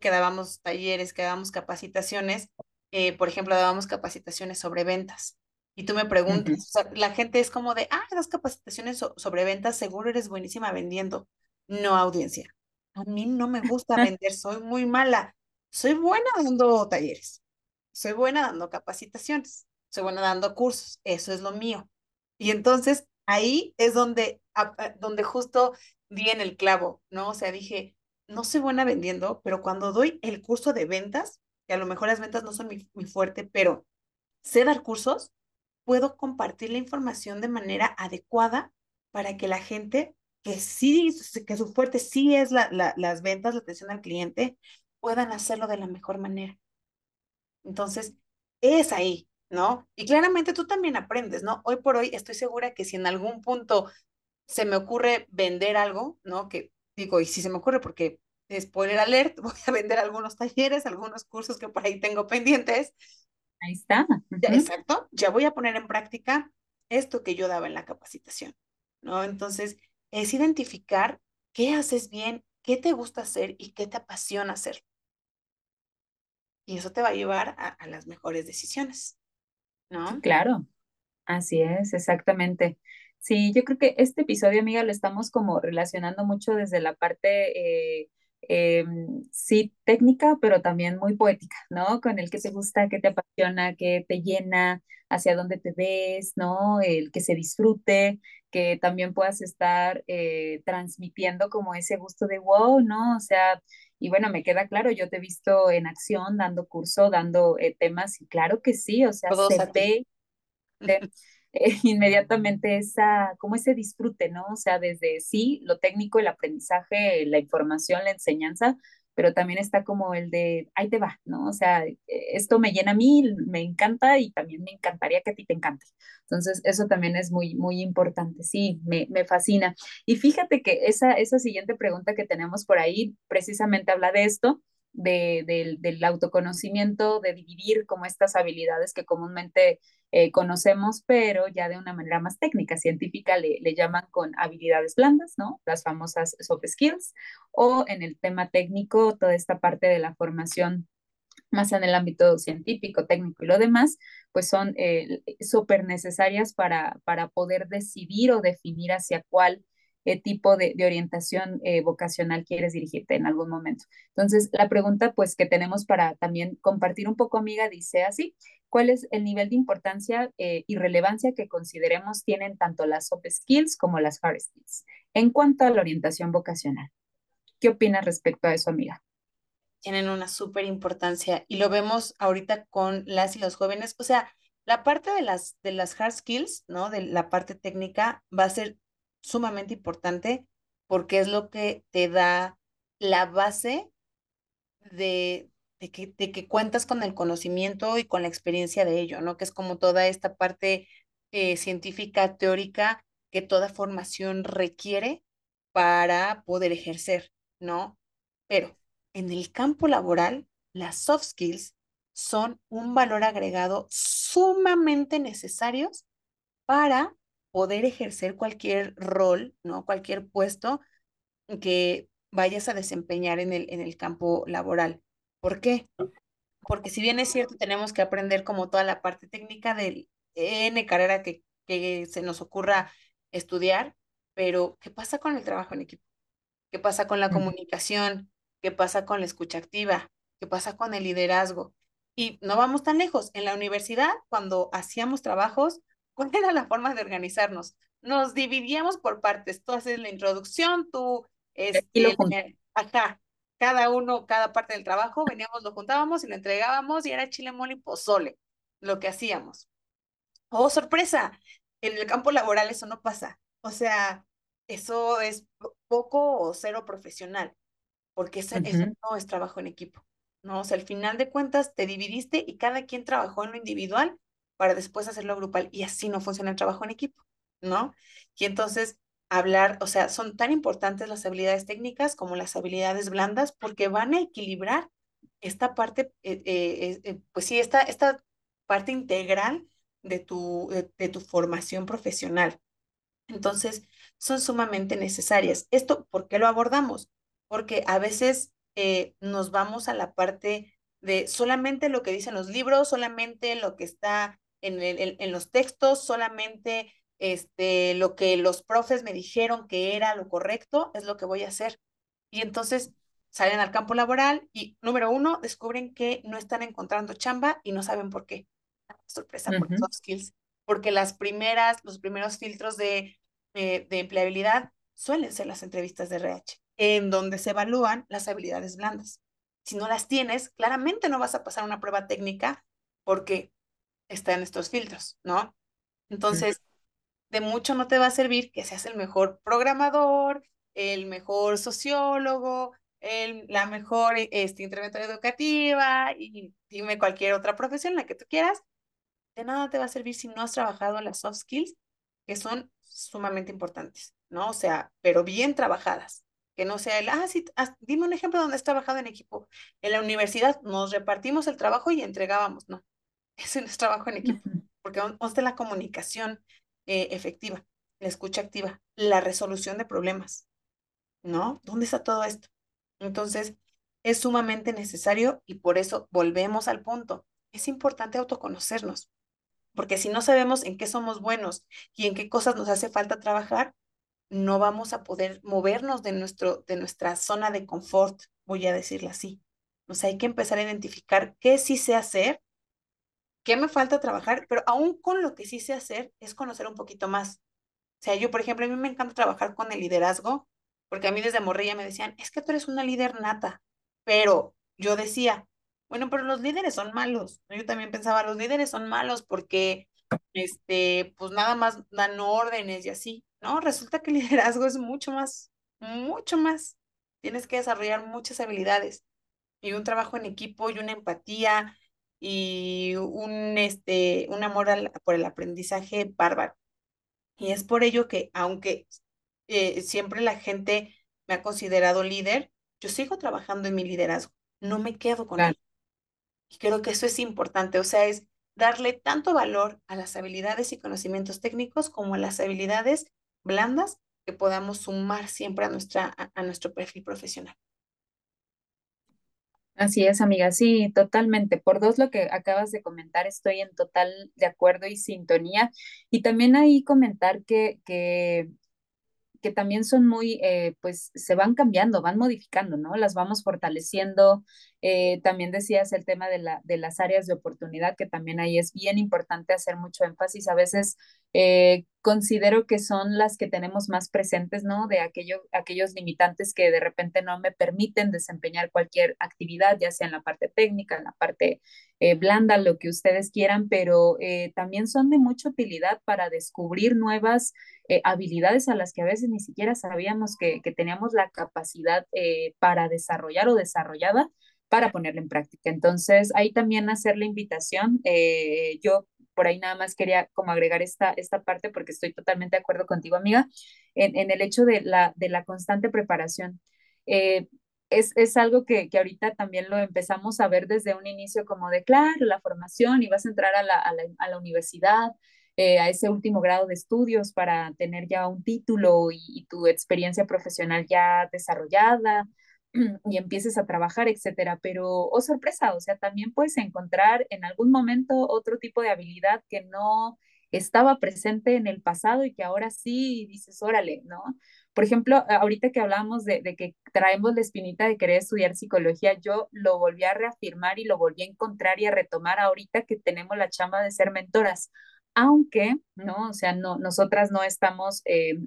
que dábamos talleres, que dábamos capacitaciones, eh, por ejemplo, dábamos capacitaciones sobre ventas. Y tú me preguntas, uh -huh. o sea, la gente es como de, ah, das capacitaciones so sobre ventas, seguro eres buenísima vendiendo. No, audiencia. A mí no me gusta vender, soy muy mala. Soy buena dando talleres, soy buena dando capacitaciones, soy buena dando cursos, eso es lo mío. Y entonces ahí es donde, donde justo di en el clavo, ¿no? O sea, dije, no soy buena vendiendo, pero cuando doy el curso de ventas, que a lo mejor las ventas no son mi, mi fuerte, pero sé dar cursos, puedo compartir la información de manera adecuada para que la gente que sí, que su fuerte sí es la, la, las ventas, la atención al cliente, puedan hacerlo de la mejor manera. Entonces, es ahí, ¿no? Y claramente tú también aprendes, ¿no? Hoy por hoy estoy segura que si en algún punto se me ocurre vender algo, ¿no? Que digo, y si se me ocurre porque, spoiler alert, voy a vender algunos talleres, algunos cursos que por ahí tengo pendientes. Ahí está. Uh -huh. ya, exacto, ya voy a poner en práctica esto que yo daba en la capacitación, ¿no? Entonces, es identificar qué haces bien, qué te gusta hacer y qué te apasiona hacer. Y eso te va a llevar a, a las mejores decisiones, claro, así es, exactamente. Sí, yo creo que este episodio, amiga, lo estamos como relacionando mucho desde la parte, eh, eh, sí, técnica, pero también muy poética, ¿no? Con el que te gusta, que te apasiona, que te llena, hacia dónde te ves, ¿no? El que se disfrute, que también puedas estar eh, transmitiendo como ese gusto de wow, ¿no? O sea, y bueno, me queda claro, yo te he visto en acción, dando curso, dando eh, temas, y claro que sí, o sea, Todos se ve. De, eh, inmediatamente esa, como ese disfrute, ¿no? O sea, desde sí, lo técnico, el aprendizaje, la información, la enseñanza, pero también está como el de, ahí te va, ¿no? O sea, esto me llena a mí, me encanta y también me encantaría que a ti te encante. Entonces, eso también es muy, muy importante, sí, me, me fascina. Y fíjate que esa, esa siguiente pregunta que tenemos por ahí precisamente habla de esto, de, de, del autoconocimiento, de dividir como estas habilidades que comúnmente eh, conocemos, pero ya de una manera más técnica, científica, le, le, llaman con habilidades blandas, ¿no? Las famosas soft skills, o en el tema técnico, toda esta parte de la formación más en el ámbito científico, técnico y lo demás, pues son eh, súper necesarias para, para poder decidir o definir hacia cuál tipo de, de orientación eh, vocacional quieres dirigirte en algún momento. Entonces, la pregunta pues que tenemos para también compartir un poco, amiga, dice así, ¿cuál es el nivel de importancia eh, y relevancia que consideremos tienen tanto las soft skills como las hard skills en cuanto a la orientación vocacional? ¿Qué opinas respecto a eso, amiga? Tienen una súper importancia y lo vemos ahorita con las y los jóvenes. O sea, la parte de las, de las hard skills, ¿no? De la parte técnica va a ser sumamente importante porque es lo que te da la base de, de, que, de que cuentas con el conocimiento y con la experiencia de ello, ¿no? Que es como toda esta parte eh, científica, teórica, que toda formación requiere para poder ejercer, ¿no? Pero en el campo laboral, las soft skills son un valor agregado sumamente necesarios para poder ejercer cualquier rol, ¿no? Cualquier puesto que vayas a desempeñar en el, en el campo laboral. ¿Por qué? Porque si bien es cierto, tenemos que aprender como toda la parte técnica del N carrera que, que se nos ocurra estudiar, pero ¿qué pasa con el trabajo en equipo? ¿Qué pasa con la comunicación? ¿Qué pasa con la escucha activa? ¿Qué pasa con el liderazgo? Y no vamos tan lejos. En la universidad, cuando hacíamos trabajos, ¿cuál era la forma de organizarnos? Nos dividíamos por partes. Tú haces la introducción, tú, este, acá, cada uno, cada parte del trabajo, veníamos, lo juntábamos y lo entregábamos y era chile, mole y pozole, lo que hacíamos. Oh, sorpresa, en el campo laboral eso no pasa. O sea, eso es poco o cero profesional, porque eso no es trabajo en equipo. ¿no? O sea, al final de cuentas te dividiste y cada quien trabajó en lo individual para después hacerlo grupal y así no funciona el trabajo en equipo, ¿no? Y entonces hablar, o sea, son tan importantes las habilidades técnicas como las habilidades blandas porque van a equilibrar esta parte, eh, eh, eh, pues sí, esta, esta parte integral de tu, de tu formación profesional. Entonces, son sumamente necesarias. ¿Esto por qué lo abordamos? Porque a veces eh, nos vamos a la parte de solamente lo que dicen los libros, solamente lo que está en, en los textos, solamente este, lo que los profes me dijeron que era lo correcto, es lo que voy a hacer. Y entonces salen al campo laboral y, número uno, descubren que no están encontrando chamba y no saben por qué. Sorpresa por soft skills. Porque las primeras, los primeros filtros de, eh, de empleabilidad suelen ser las entrevistas de RH en donde se evalúan las habilidades blandas. Si no las tienes, claramente no vas a pasar una prueba técnica porque están estos filtros, ¿no? Entonces, de mucho no te va a servir que seas el mejor programador, el mejor sociólogo, el, la mejor este, interventora educativa y dime cualquier otra profesión, la que tú quieras. De nada te va a servir si no has trabajado las soft skills, que son sumamente importantes, ¿no? O sea, pero bien trabajadas que no sea el, ah, sí, dime un ejemplo donde has trabajado en equipo. En la universidad nos repartimos el trabajo y entregábamos, no, ese no es trabajo en equipo, porque de la comunicación eh, efectiva, la escucha activa, la resolución de problemas, ¿no? ¿Dónde está todo esto? Entonces, es sumamente necesario y por eso volvemos al punto. Es importante autoconocernos, porque si no sabemos en qué somos buenos y en qué cosas nos hace falta trabajar, no vamos a poder movernos de, nuestro, de nuestra zona de confort, voy a decirlo así. O sea, hay que empezar a identificar qué sí sé hacer, qué me falta trabajar, pero aún con lo que sí sé hacer es conocer un poquito más. O sea, yo, por ejemplo, a mí me encanta trabajar con el liderazgo, porque a mí desde morrilla me decían, es que tú eres una líder nata, pero yo decía, bueno, pero los líderes son malos. Yo también pensaba, los líderes son malos porque, este, pues nada más dan órdenes y así. No, resulta que el liderazgo es mucho más, mucho más. Tienes que desarrollar muchas habilidades y un trabajo en equipo y una empatía y un, este, un amor por el aprendizaje bárbaro. Y es por ello que, aunque eh, siempre la gente me ha considerado líder, yo sigo trabajando en mi liderazgo, no me quedo con él. Y creo que eso es importante, o sea, es darle tanto valor a las habilidades y conocimientos técnicos como a las habilidades blandas que podamos sumar siempre a, nuestra, a, nuestro perfil profesional. Así es, amiga, sí, totalmente. Por dos, lo que acabas de comentar, estoy en total de acuerdo y sintonía. Y también ahí comentar que, que que también son muy, eh, pues se van cambiando, van modificando, ¿no? Las vamos fortaleciendo. Eh, también decías el tema de, la, de las áreas de oportunidad, que también ahí es bien importante hacer mucho énfasis. A veces eh, considero que son las que tenemos más presentes, ¿no? De aquello, aquellos limitantes que de repente no me permiten desempeñar cualquier actividad, ya sea en la parte técnica, en la parte blanda, lo que ustedes quieran, pero también son de mucha utilidad para descubrir nuevas habilidades a las que a veces ni siquiera sabíamos que, que teníamos la capacidad para desarrollar o desarrollada para ponerla en práctica. Entonces, ahí también hacer la invitación. Eh, yo por ahí nada más quería como agregar esta, esta parte porque estoy totalmente de acuerdo contigo, amiga, en, en el hecho de la, de la constante preparación. Eh, es, es, algo que, que, ahorita también lo empezamos a ver desde un inicio como de, claro, la formación y vas a entrar a la, a la, a la universidad eh, a ese último grado de estudios para tener ya un título y, y tu experiencia profesional ya desarrollada y empieces a trabajar, etcétera. Pero, oh sorpresa, o sea, también puedes encontrar en algún momento otro tipo de habilidad que no estaba presente en el pasado y que ahora sí dices, órale, ¿no? Por ejemplo, ahorita que hablábamos de, que traemos la espinita de querer estudiar psicología, yo lo volví a reafirmar y lo volví a encontrar y a retomar ahorita que tenemos la chamba de ser mentoras. Aunque, ¿no? O sea, no, nosotras no estamos eh,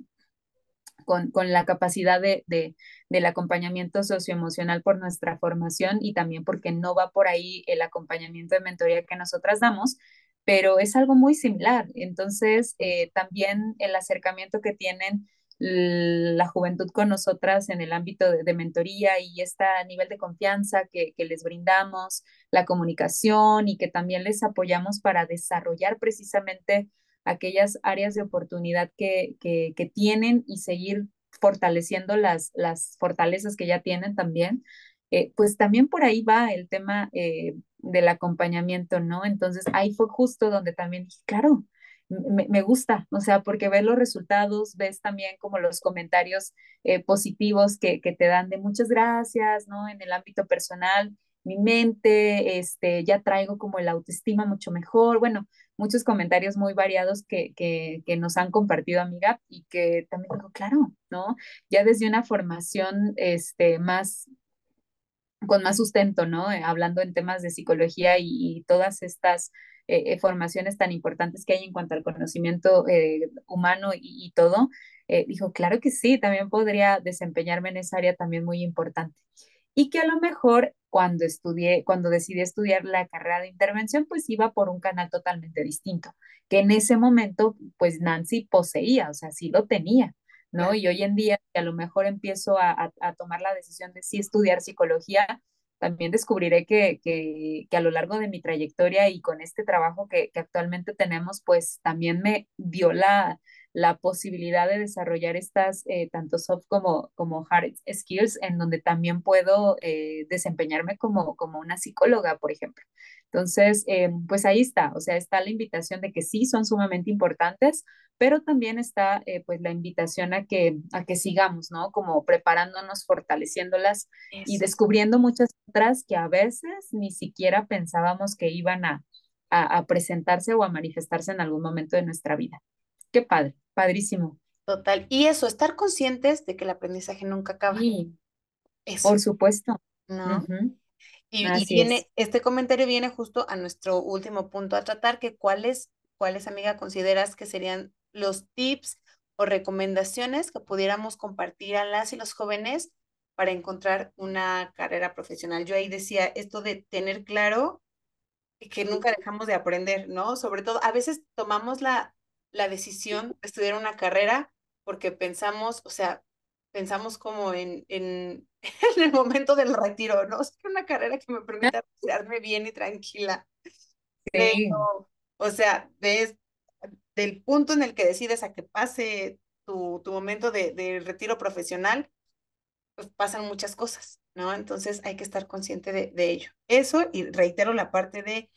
con, con, la capacidad de, de, del acompañamiento socioemocional por nuestra formación y también porque no va por ahí el acompañamiento de mentoría que nosotras damos, pero es algo muy similar. Entonces, eh, también el acercamiento que tienen la juventud con nosotras en el ámbito de, mentoría y este nivel de confianza que, que, les brindamos, la comunicación y que también les apoyamos para desarrollar precisamente aquellas áreas de oportunidad que, que, tienen y seguir fortaleciendo las, las fortalezas que ya tienen también, eh, pues también por ahí va el tema eh, del acompañamiento, ¿no? Entonces ahí fue justo donde también dije, claro, me, me, gusta, o sea, porque ves los resultados, ves también como los comentarios eh, positivos que, que, te dan de muchas gracias, ¿no? En el ámbito personal, mi mente, este, ya traigo como el autoestima mucho mejor, bueno, muchos comentarios muy variados que, que, que nos han compartido, amiga, y que también digo, claro, ¿no? Ya desde una formación este, más con más sustento, ¿no? Eh, hablando en temas de psicología y, y todas estas eh, formaciones tan importantes que hay en cuanto al conocimiento eh, humano y, y todo, eh, dijo, claro que sí, también podría desempeñarme en esa área también muy importante. Y que a lo mejor cuando estudié, cuando decidí estudiar la carrera de intervención, pues iba por un canal totalmente distinto, que en ese momento, pues Nancy poseía, o sea, sí lo tenía, ¿no? Y hoy en día, que a lo mejor empiezo a, a, a tomar la decisión de sí estudiar psicología, también descubriré que, que, que, a lo largo de mi trayectoria y con este trabajo que, que actualmente tenemos, pues también me dio la, la posibilidad de desarrollar estas eh, tanto soft como, como hard skills en donde también puedo eh, desempeñarme como, como una psicóloga, por ejemplo. Entonces, eh, pues ahí está, o sea, está la invitación de que sí son sumamente importantes, pero también está eh, pues la invitación a que, a que sigamos, ¿no? Como preparándonos, fortaleciéndolas Eso. y descubriendo muchas otras que a veces ni siquiera pensábamos que iban a, a, a presentarse o a manifestarse en algún momento de nuestra vida. Qué padre, padrísimo. Total. Y eso, estar conscientes de que el aprendizaje nunca acaba. Sí, eso. por supuesto. ¿No? Uh -huh. Y, y viene, es. este comentario viene justo a nuestro último punto a tratar, que cuáles, cuáles, amiga, consideras que serían los tips o recomendaciones que pudiéramos compartir a las y los jóvenes para encontrar una carrera profesional. Yo ahí decía esto de tener claro que nunca dejamos de aprender, ¿no? Sobre todo, a veces tomamos la, la decisión de estudiar una carrera porque pensamos, o sea, pensamos como en, en, en el momento del retiro, ¿no? O sea, una carrera que me permita retirarme bien y tranquila. Sí. Pero, o sea, de, del punto en el que decides a que pase tu, tu momento de, de, retiro profesional, pues pasan muchas cosas, ¿no? Entonces hay que estar consciente de, de ello. Eso, y reitero la parte de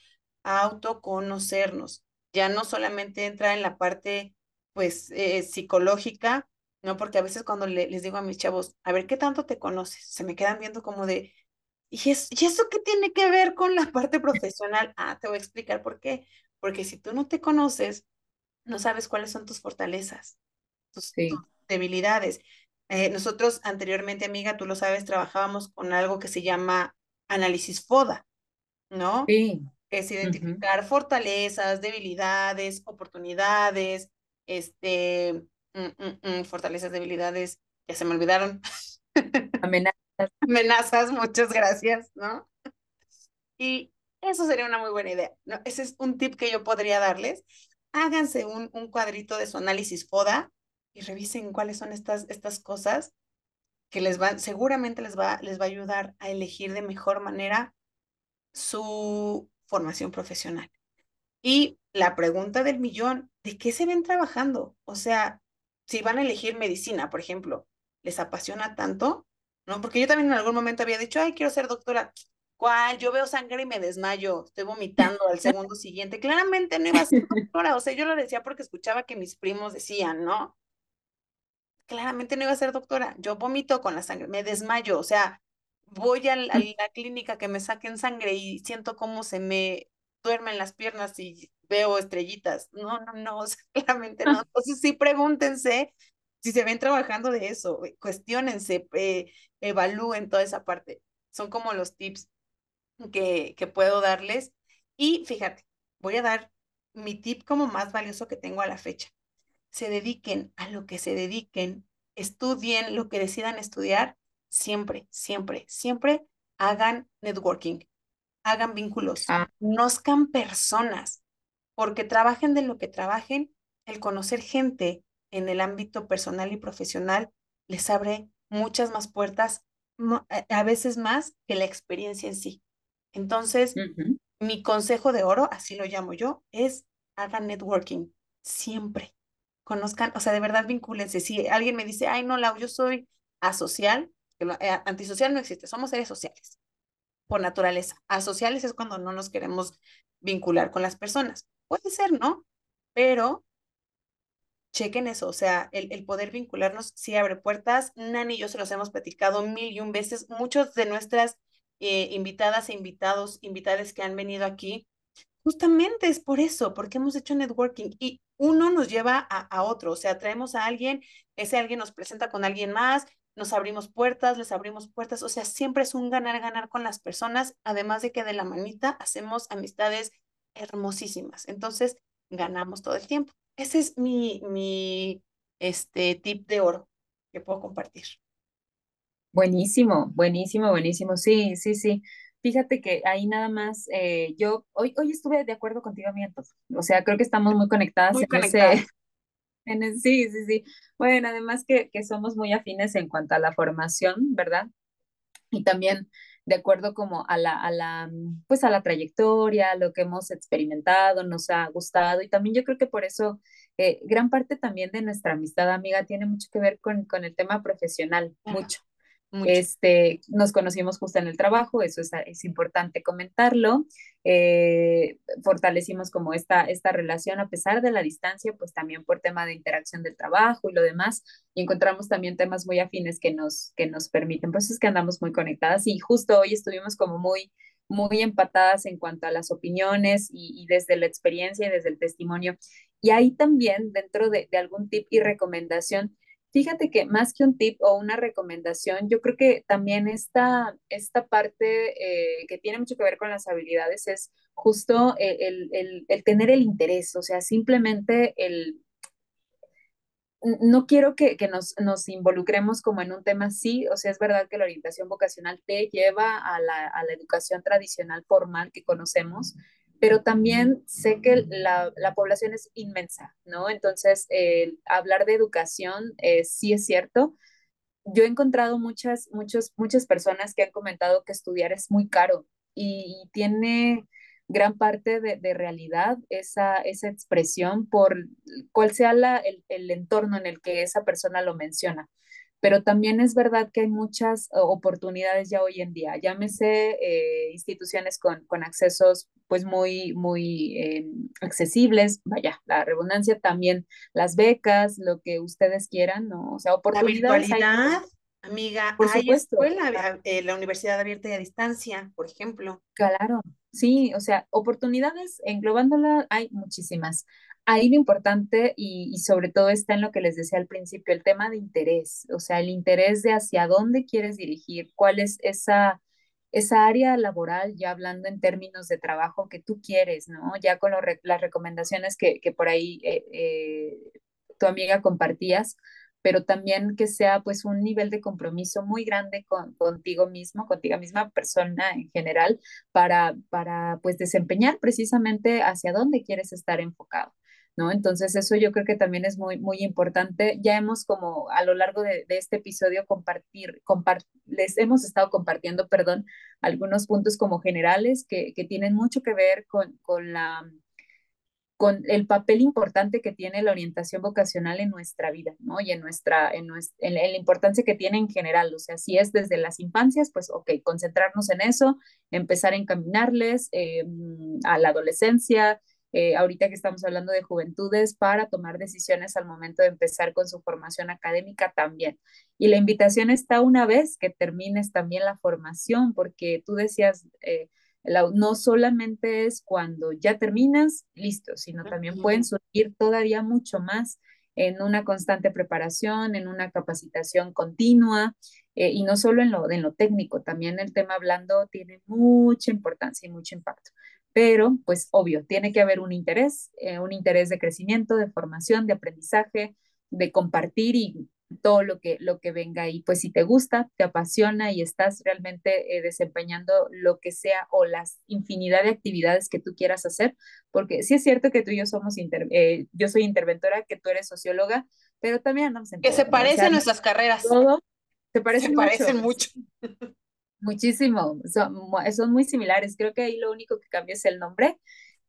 autoconocernos. Ya no solamente entra en la parte, pues, eh, psicológica, ¿no? Porque a veces cuando le, les digo a mis chavos, a ver, ¿qué tanto te conoces? Se me quedan viendo como de, ¿y, es, ¿y eso qué tiene que ver con la parte profesional? Ah, te voy a explicar por qué. Porque si tú no te conoces, no sabes cuáles son tus fortalezas, tus, sí. tus debilidades. Eh, nosotros anteriormente, amiga, tú lo sabes, trabajábamos con algo que se llama análisis FODA, ¿no? Sí. Es identificar uh -huh. fortalezas, debilidades, oportunidades, este, mm, mm, mm, fortalezas, debilidades, ya se me olvidaron. Amenazas. Amenazas, muchas gracias, ¿no? Y eso sería una muy buena idea, ¿no? Ese es un tip que yo podría darles. Háganse un, un cuadrito de su análisis FODA y revisen cuáles son estas, estas cosas que les van, seguramente les va, les va a ayudar a elegir de mejor manera su formación profesional. Y la pregunta del millón, ¿de qué se ven trabajando? O sea, si van a elegir medicina, por ejemplo, ¿les apasiona tanto? ¿No? Porque yo también en algún momento había dicho, ay, quiero ser doctora. ¿Cuál? Yo veo sangre y me desmayo, estoy vomitando al segundo siguiente. Claramente no iba a ser doctora, o sea, yo lo decía porque escuchaba que mis primos decían, ¿no? Claramente no iba a ser doctora. Yo vomito con la sangre, me desmayo, o sea, voy a la, a la clínica que me saquen sangre y siento cómo se me duermen las piernas y veo estrellitas. No, no, no, o sea, claramente no. Entonces sí pregúntense si se ven trabajando de eso, cuestionense, eh, evalúen toda esa parte. Son como los tips que, que puedo darles. Y fíjate, voy a dar mi tip como más valioso que tengo a la fecha. Se dediquen a lo que se dediquen, estudien lo que decidan estudiar, siempre, siempre, siempre hagan networking, hagan vínculos, Ah, conozcan personas, porque trabajen de lo que trabajen, el conocer gente en el ámbito personal y profesional les abre muchas más puertas, mo- a veces más que la experiencia en sí. Entonces, mi consejo de oro, así lo llamo yo, es hagan networking siempre. Conozcan, o sea, de verdad vincúlense. Si alguien me dice, ay, no, Lau, yo soy asocial, eh, antisocial no existe, somos seres sociales por naturaleza. Asociales es cuando no nos queremos vincular con las personas. Puede ser, ¿no? Pero chequen eso, o sea, el, el poder vincularnos sí abre puertas. Nani y yo se los hemos platicado mil y un veces. Muchos de nuestras eh, invitadas e invitados, invitadas que han venido aquí, justamente es por eso, porque hemos hecho networking y uno nos lleva a, a otro, o sea, traemos a alguien, ese alguien nos presenta con alguien más, nos abrimos puertas, les abrimos puertas, o sea, siempre es un ganar-ganar con las personas, además de que de la manita hacemos amistades hermosísimas. Entonces, ganamos todo el tiempo. Ese es mi, mi este, tip de oro que puedo compartir. Buenísimo, buenísimo, buenísimo. Sí, sí, sí. Fíjate que ahí nada más, eh, yo hoy, hoy estuve de acuerdo contigo, Miento. O sea, creo que estamos muy conectadas Muy en ese, conectadas. en ese- sí, sí, sí. Bueno, además que, que somos muy afines en cuanto a la formación, ¿verdad? y también de acuerdo como a la, a la, mm, pues a la trayectoria, lo que hemos experimentado, nos ha gustado y también yo creo que por eso eh, gran parte también de nuestra amistad amiga tiene mucho que ver con, con el tema profesional, mucho. Mucho. Este, nos conocimos justo en el trabajo, eso es, es importante comentarlo. Eh, fortalecimos como esta, esta relación a pesar de la distancia, pues también por tema de interacción del trabajo y lo demás, y encontramos también temas muy afines que nos, que nos permiten, pues es que andamos muy conectadas y justo hoy estuvimos como muy, muy empatadas en cuanto a las opiniones y, y desde la experiencia y desde el testimonio. Y ahí también, dentro de, de algún tip y recomendación, Fíjate que más que un tip o una recomendación, yo creo que también esta, esta parte eh, que tiene mucho que ver con las habilidades es justo el, el, el, el tener el interés, o sea, simplemente el, no quiero que, que nos, nos, involucremos como en un tema así, o sea, es verdad que la orientación vocacional te lleva a la, a la educación tradicional formal que conocemos, pero también sé que la, la población es inmensa, ¿no? Entonces, hablar de educación eh, sí es cierto. Yo he encontrado muchas, muchos, muchas personas que han comentado que estudiar es muy caro y, tiene gran parte de, de, realidad esa, esa expresión por cuál sea la, el, el, entorno en el que esa persona lo menciona. Pero también es verdad que hay muchas oportunidades ya hoy en día, llámese eh, instituciones con, con, accesos pues muy, muy eh, accesibles, vaya, la redundancia también, las becas, lo que ustedes quieran, ¿no? O sea, La oportunidades hay. Amiga, Por hay supuesto. escuela, eh, la universidad abierta y a distancia, por ejemplo. Claro, sí, o sea, oportunidades, englobándola, hay muchísimas. Ahí lo importante y, y, sobre todo está en lo que les decía al principio, el tema de interés, o sea, el interés de hacia dónde quieres dirigir, cuál es esa, esa área laboral, ya hablando en términos de trabajo que tú quieres, ¿no? Ya con lo, las recomendaciones que, que por ahí eh, eh, tu amiga compartías, pero también que sea pues un nivel de compromiso muy grande con, contigo mismo, contigo misma persona en general, para, para pues desempeñar precisamente hacia dónde quieres estar enfocado. ¿No? Entonces eso yo creo que también es muy, muy importante. Ya hemos como a lo largo de, de este episodio compartir, compart les hemos estado compartiendo, perdón, algunos puntos como generales que, que tienen mucho que ver con, con la con el papel importante que tiene la orientación vocacional en nuestra vida, ¿no? Y en nuestra, en, nuestra, en, la importancia que tiene en general, o sea, si es desde las infancias, pues, ok, concentrarnos en eso, empezar a encaminarles eh, a la adolescencia, eh, ahorita que estamos hablando de juventudes, para tomar decisiones al momento de empezar con su formación académica también. Y la invitación está una vez que termines también la formación, porque tú decías, eh, no solamente es cuando ya terminas, listo, sino también pueden surgir todavía mucho más en una constante preparación, en una capacitación continua, eh, y no solo en lo, en lo técnico, también el tema hablando tiene mucha importancia y mucho impacto. Pero, pues, obvio, tiene que haber un interés, eh, un interés de crecimiento, de formación, de aprendizaje, de compartir y todo lo que, lo que venga y pues si te gusta, te apasiona y estás realmente eh, desempeñando lo que sea o las infinidad de actividades que tú quieras hacer, porque sí es cierto que tú y yo somos, eh, yo soy interventora, que tú eres socióloga, pero también andamos en Que se parecen nuestras carreras. Todo, se parecen, se parecen mucho. Muchísimo, son, son muy similares, creo que ahí lo único que cambia es el nombre,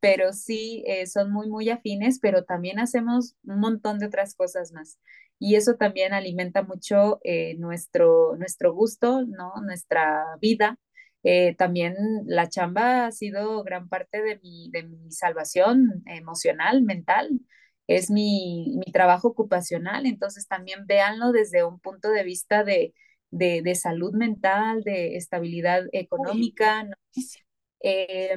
pero sí eh, son muy, muy afines, pero también hacemos un montón de otras cosas más y eso también alimenta mucho eh, nuestro, nuestro gusto, ¿no? Nuestra vida. Eh, también la chamba ha sido gran parte de mi, de mi salvación emocional, mental. Es mi, mi, trabajo ocupacional, entonces también véanlo desde un punto de vista de, de, de salud mental, de estabilidad económica, ¿no? Eh,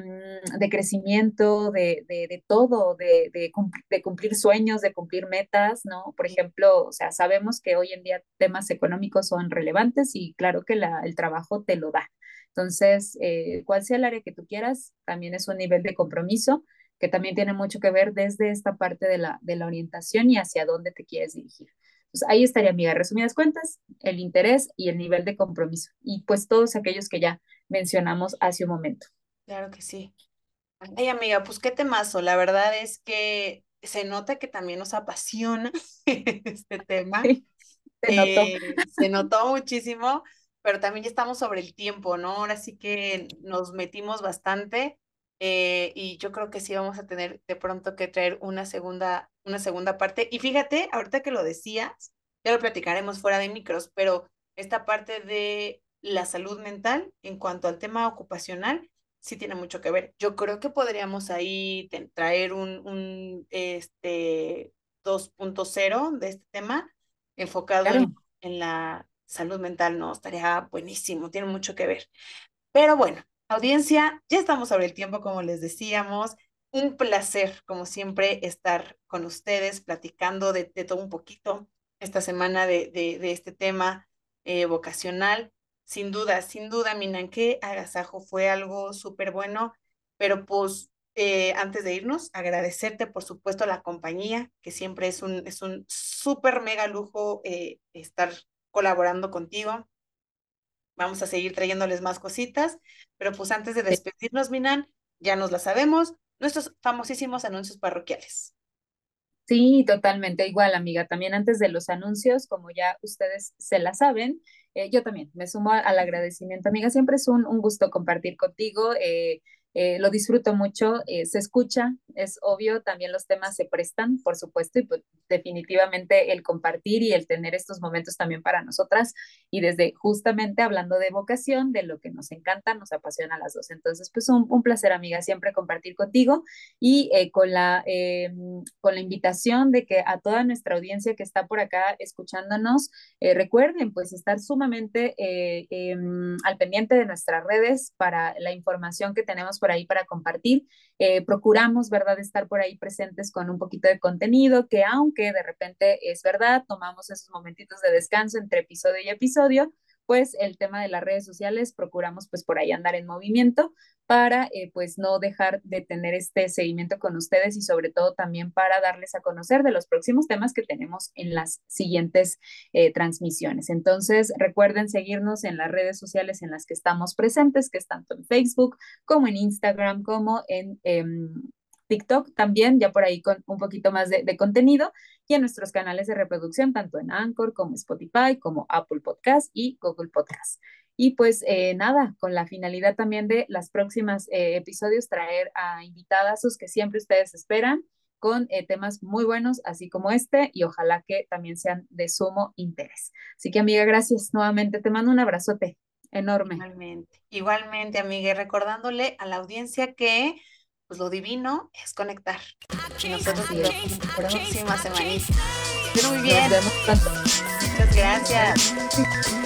de crecimiento, de, de, de todo, de, de, cumplir sueños, de cumplir metas, ¿no? Por ejemplo, o sea, sabemos que hoy en día temas económicos son relevantes y claro que el trabajo te lo da. Entonces, eh, cual sea el área que tú quieras, también es un nivel de compromiso que también tiene mucho que ver desde esta parte de la, de la orientación y hacia dónde te quieres dirigir. Pues ahí estaría, amiga, resumidas cuentas, el interés y el nivel de compromiso. Y pues todos aquellos que ya mencionamos hace un momento. Claro que sí. Ay, amiga, pues qué temazo. La verdad es que se nota que también nos apasiona este tema. se notó. Eh, se notó muchísimo, pero también ya estamos sobre el tiempo, ¿no? Ahora sí que nos metimos bastante eh, y yo creo que sí vamos a tener de pronto que traer una segunda, una segunda parte. Y fíjate, ahorita que lo decías, ya lo platicaremos fuera de micros, pero esta parte de la salud mental en cuanto al tema ocupacional sí tiene mucho que ver. Yo creo que podríamos ahí traer un, un este 2.0 de este tema enfocado en, en, la salud mental, ¿no? Estaría buenísimo, tiene mucho que ver. Pero bueno, audiencia, ya estamos sobre el tiempo, como les decíamos. Un placer, como siempre, estar con ustedes platicando de, de todo un poquito esta semana de, de, de este tema eh, vocacional. Sin duda, sin duda, Minanque Agasajo fue algo súper bueno, pero pues eh, antes de irnos, agradecerte por supuesto la compañía, que siempre es un, es un súper mega lujo eh, estar colaborando contigo. Vamos a seguir trayéndoles más cositas, pero pues antes de despedirnos, Minan, ya nos la sabemos, nuestros famosísimos anuncios parroquiales. Sí, totalmente igual, amiga. También antes de los anuncios, como ya ustedes se la saben, eh, yo también me sumo al agradecimiento, amiga. Siempre es un, gusto compartir contigo. Eh, eh, lo disfruto mucho, eh, se escucha, es obvio, también los temas se prestan, por supuesto, y pues, definitivamente el compartir y el tener estos momentos también para nosotras, y desde justamente hablando de vocación, de lo que nos encanta, nos apasiona a las dos. Entonces, pues un, un placer, amiga, siempre compartir contigo y eh, con, la, em, con la invitación de que a toda nuestra audiencia que está por acá escuchándonos, recuerden pues estar sumamente em, al pendiente de nuestras redes para la información que tenemos por ahí para compartir. Eh, procuramos, ¿verdad?, estar por ahí presentes con un poquito de contenido que aunque de repente es verdad, tomamos esos momentitos de descanso entre episodio y episodio, pues el tema de las redes sociales procuramos pues por ahí andar en movimiento para eh, pues no dejar de tener este seguimiento con ustedes y sobre todo también para darles a conocer de los próximos temas que tenemos en las siguientes eh, transmisiones. Entonces recuerden seguirnos en las redes sociales en las que estamos presentes, que es tanto en Facebook como en Instagram como en... Eh, TikTok también, ya por ahí con un poquito más de, contenido, y en nuestros canales de reproducción, tanto en Anchor como Spotify, como Apple Podcast y Google Podcast. Y pues eh, nada, con la finalidad también de las próximas eh, episodios traer a invitadazos que siempre ustedes esperan con eh, temas muy buenos, así como este, y ojalá que también sean de sumo interés. Así que amiga, gracias nuevamente. Te mando un abrazote enorme. Igualmente, Igualmente amiga, recordándole a la audiencia que pues lo divino es conectar. Y nosotros nos vemos la próxima semanita. Muy bien. Muchas gracias.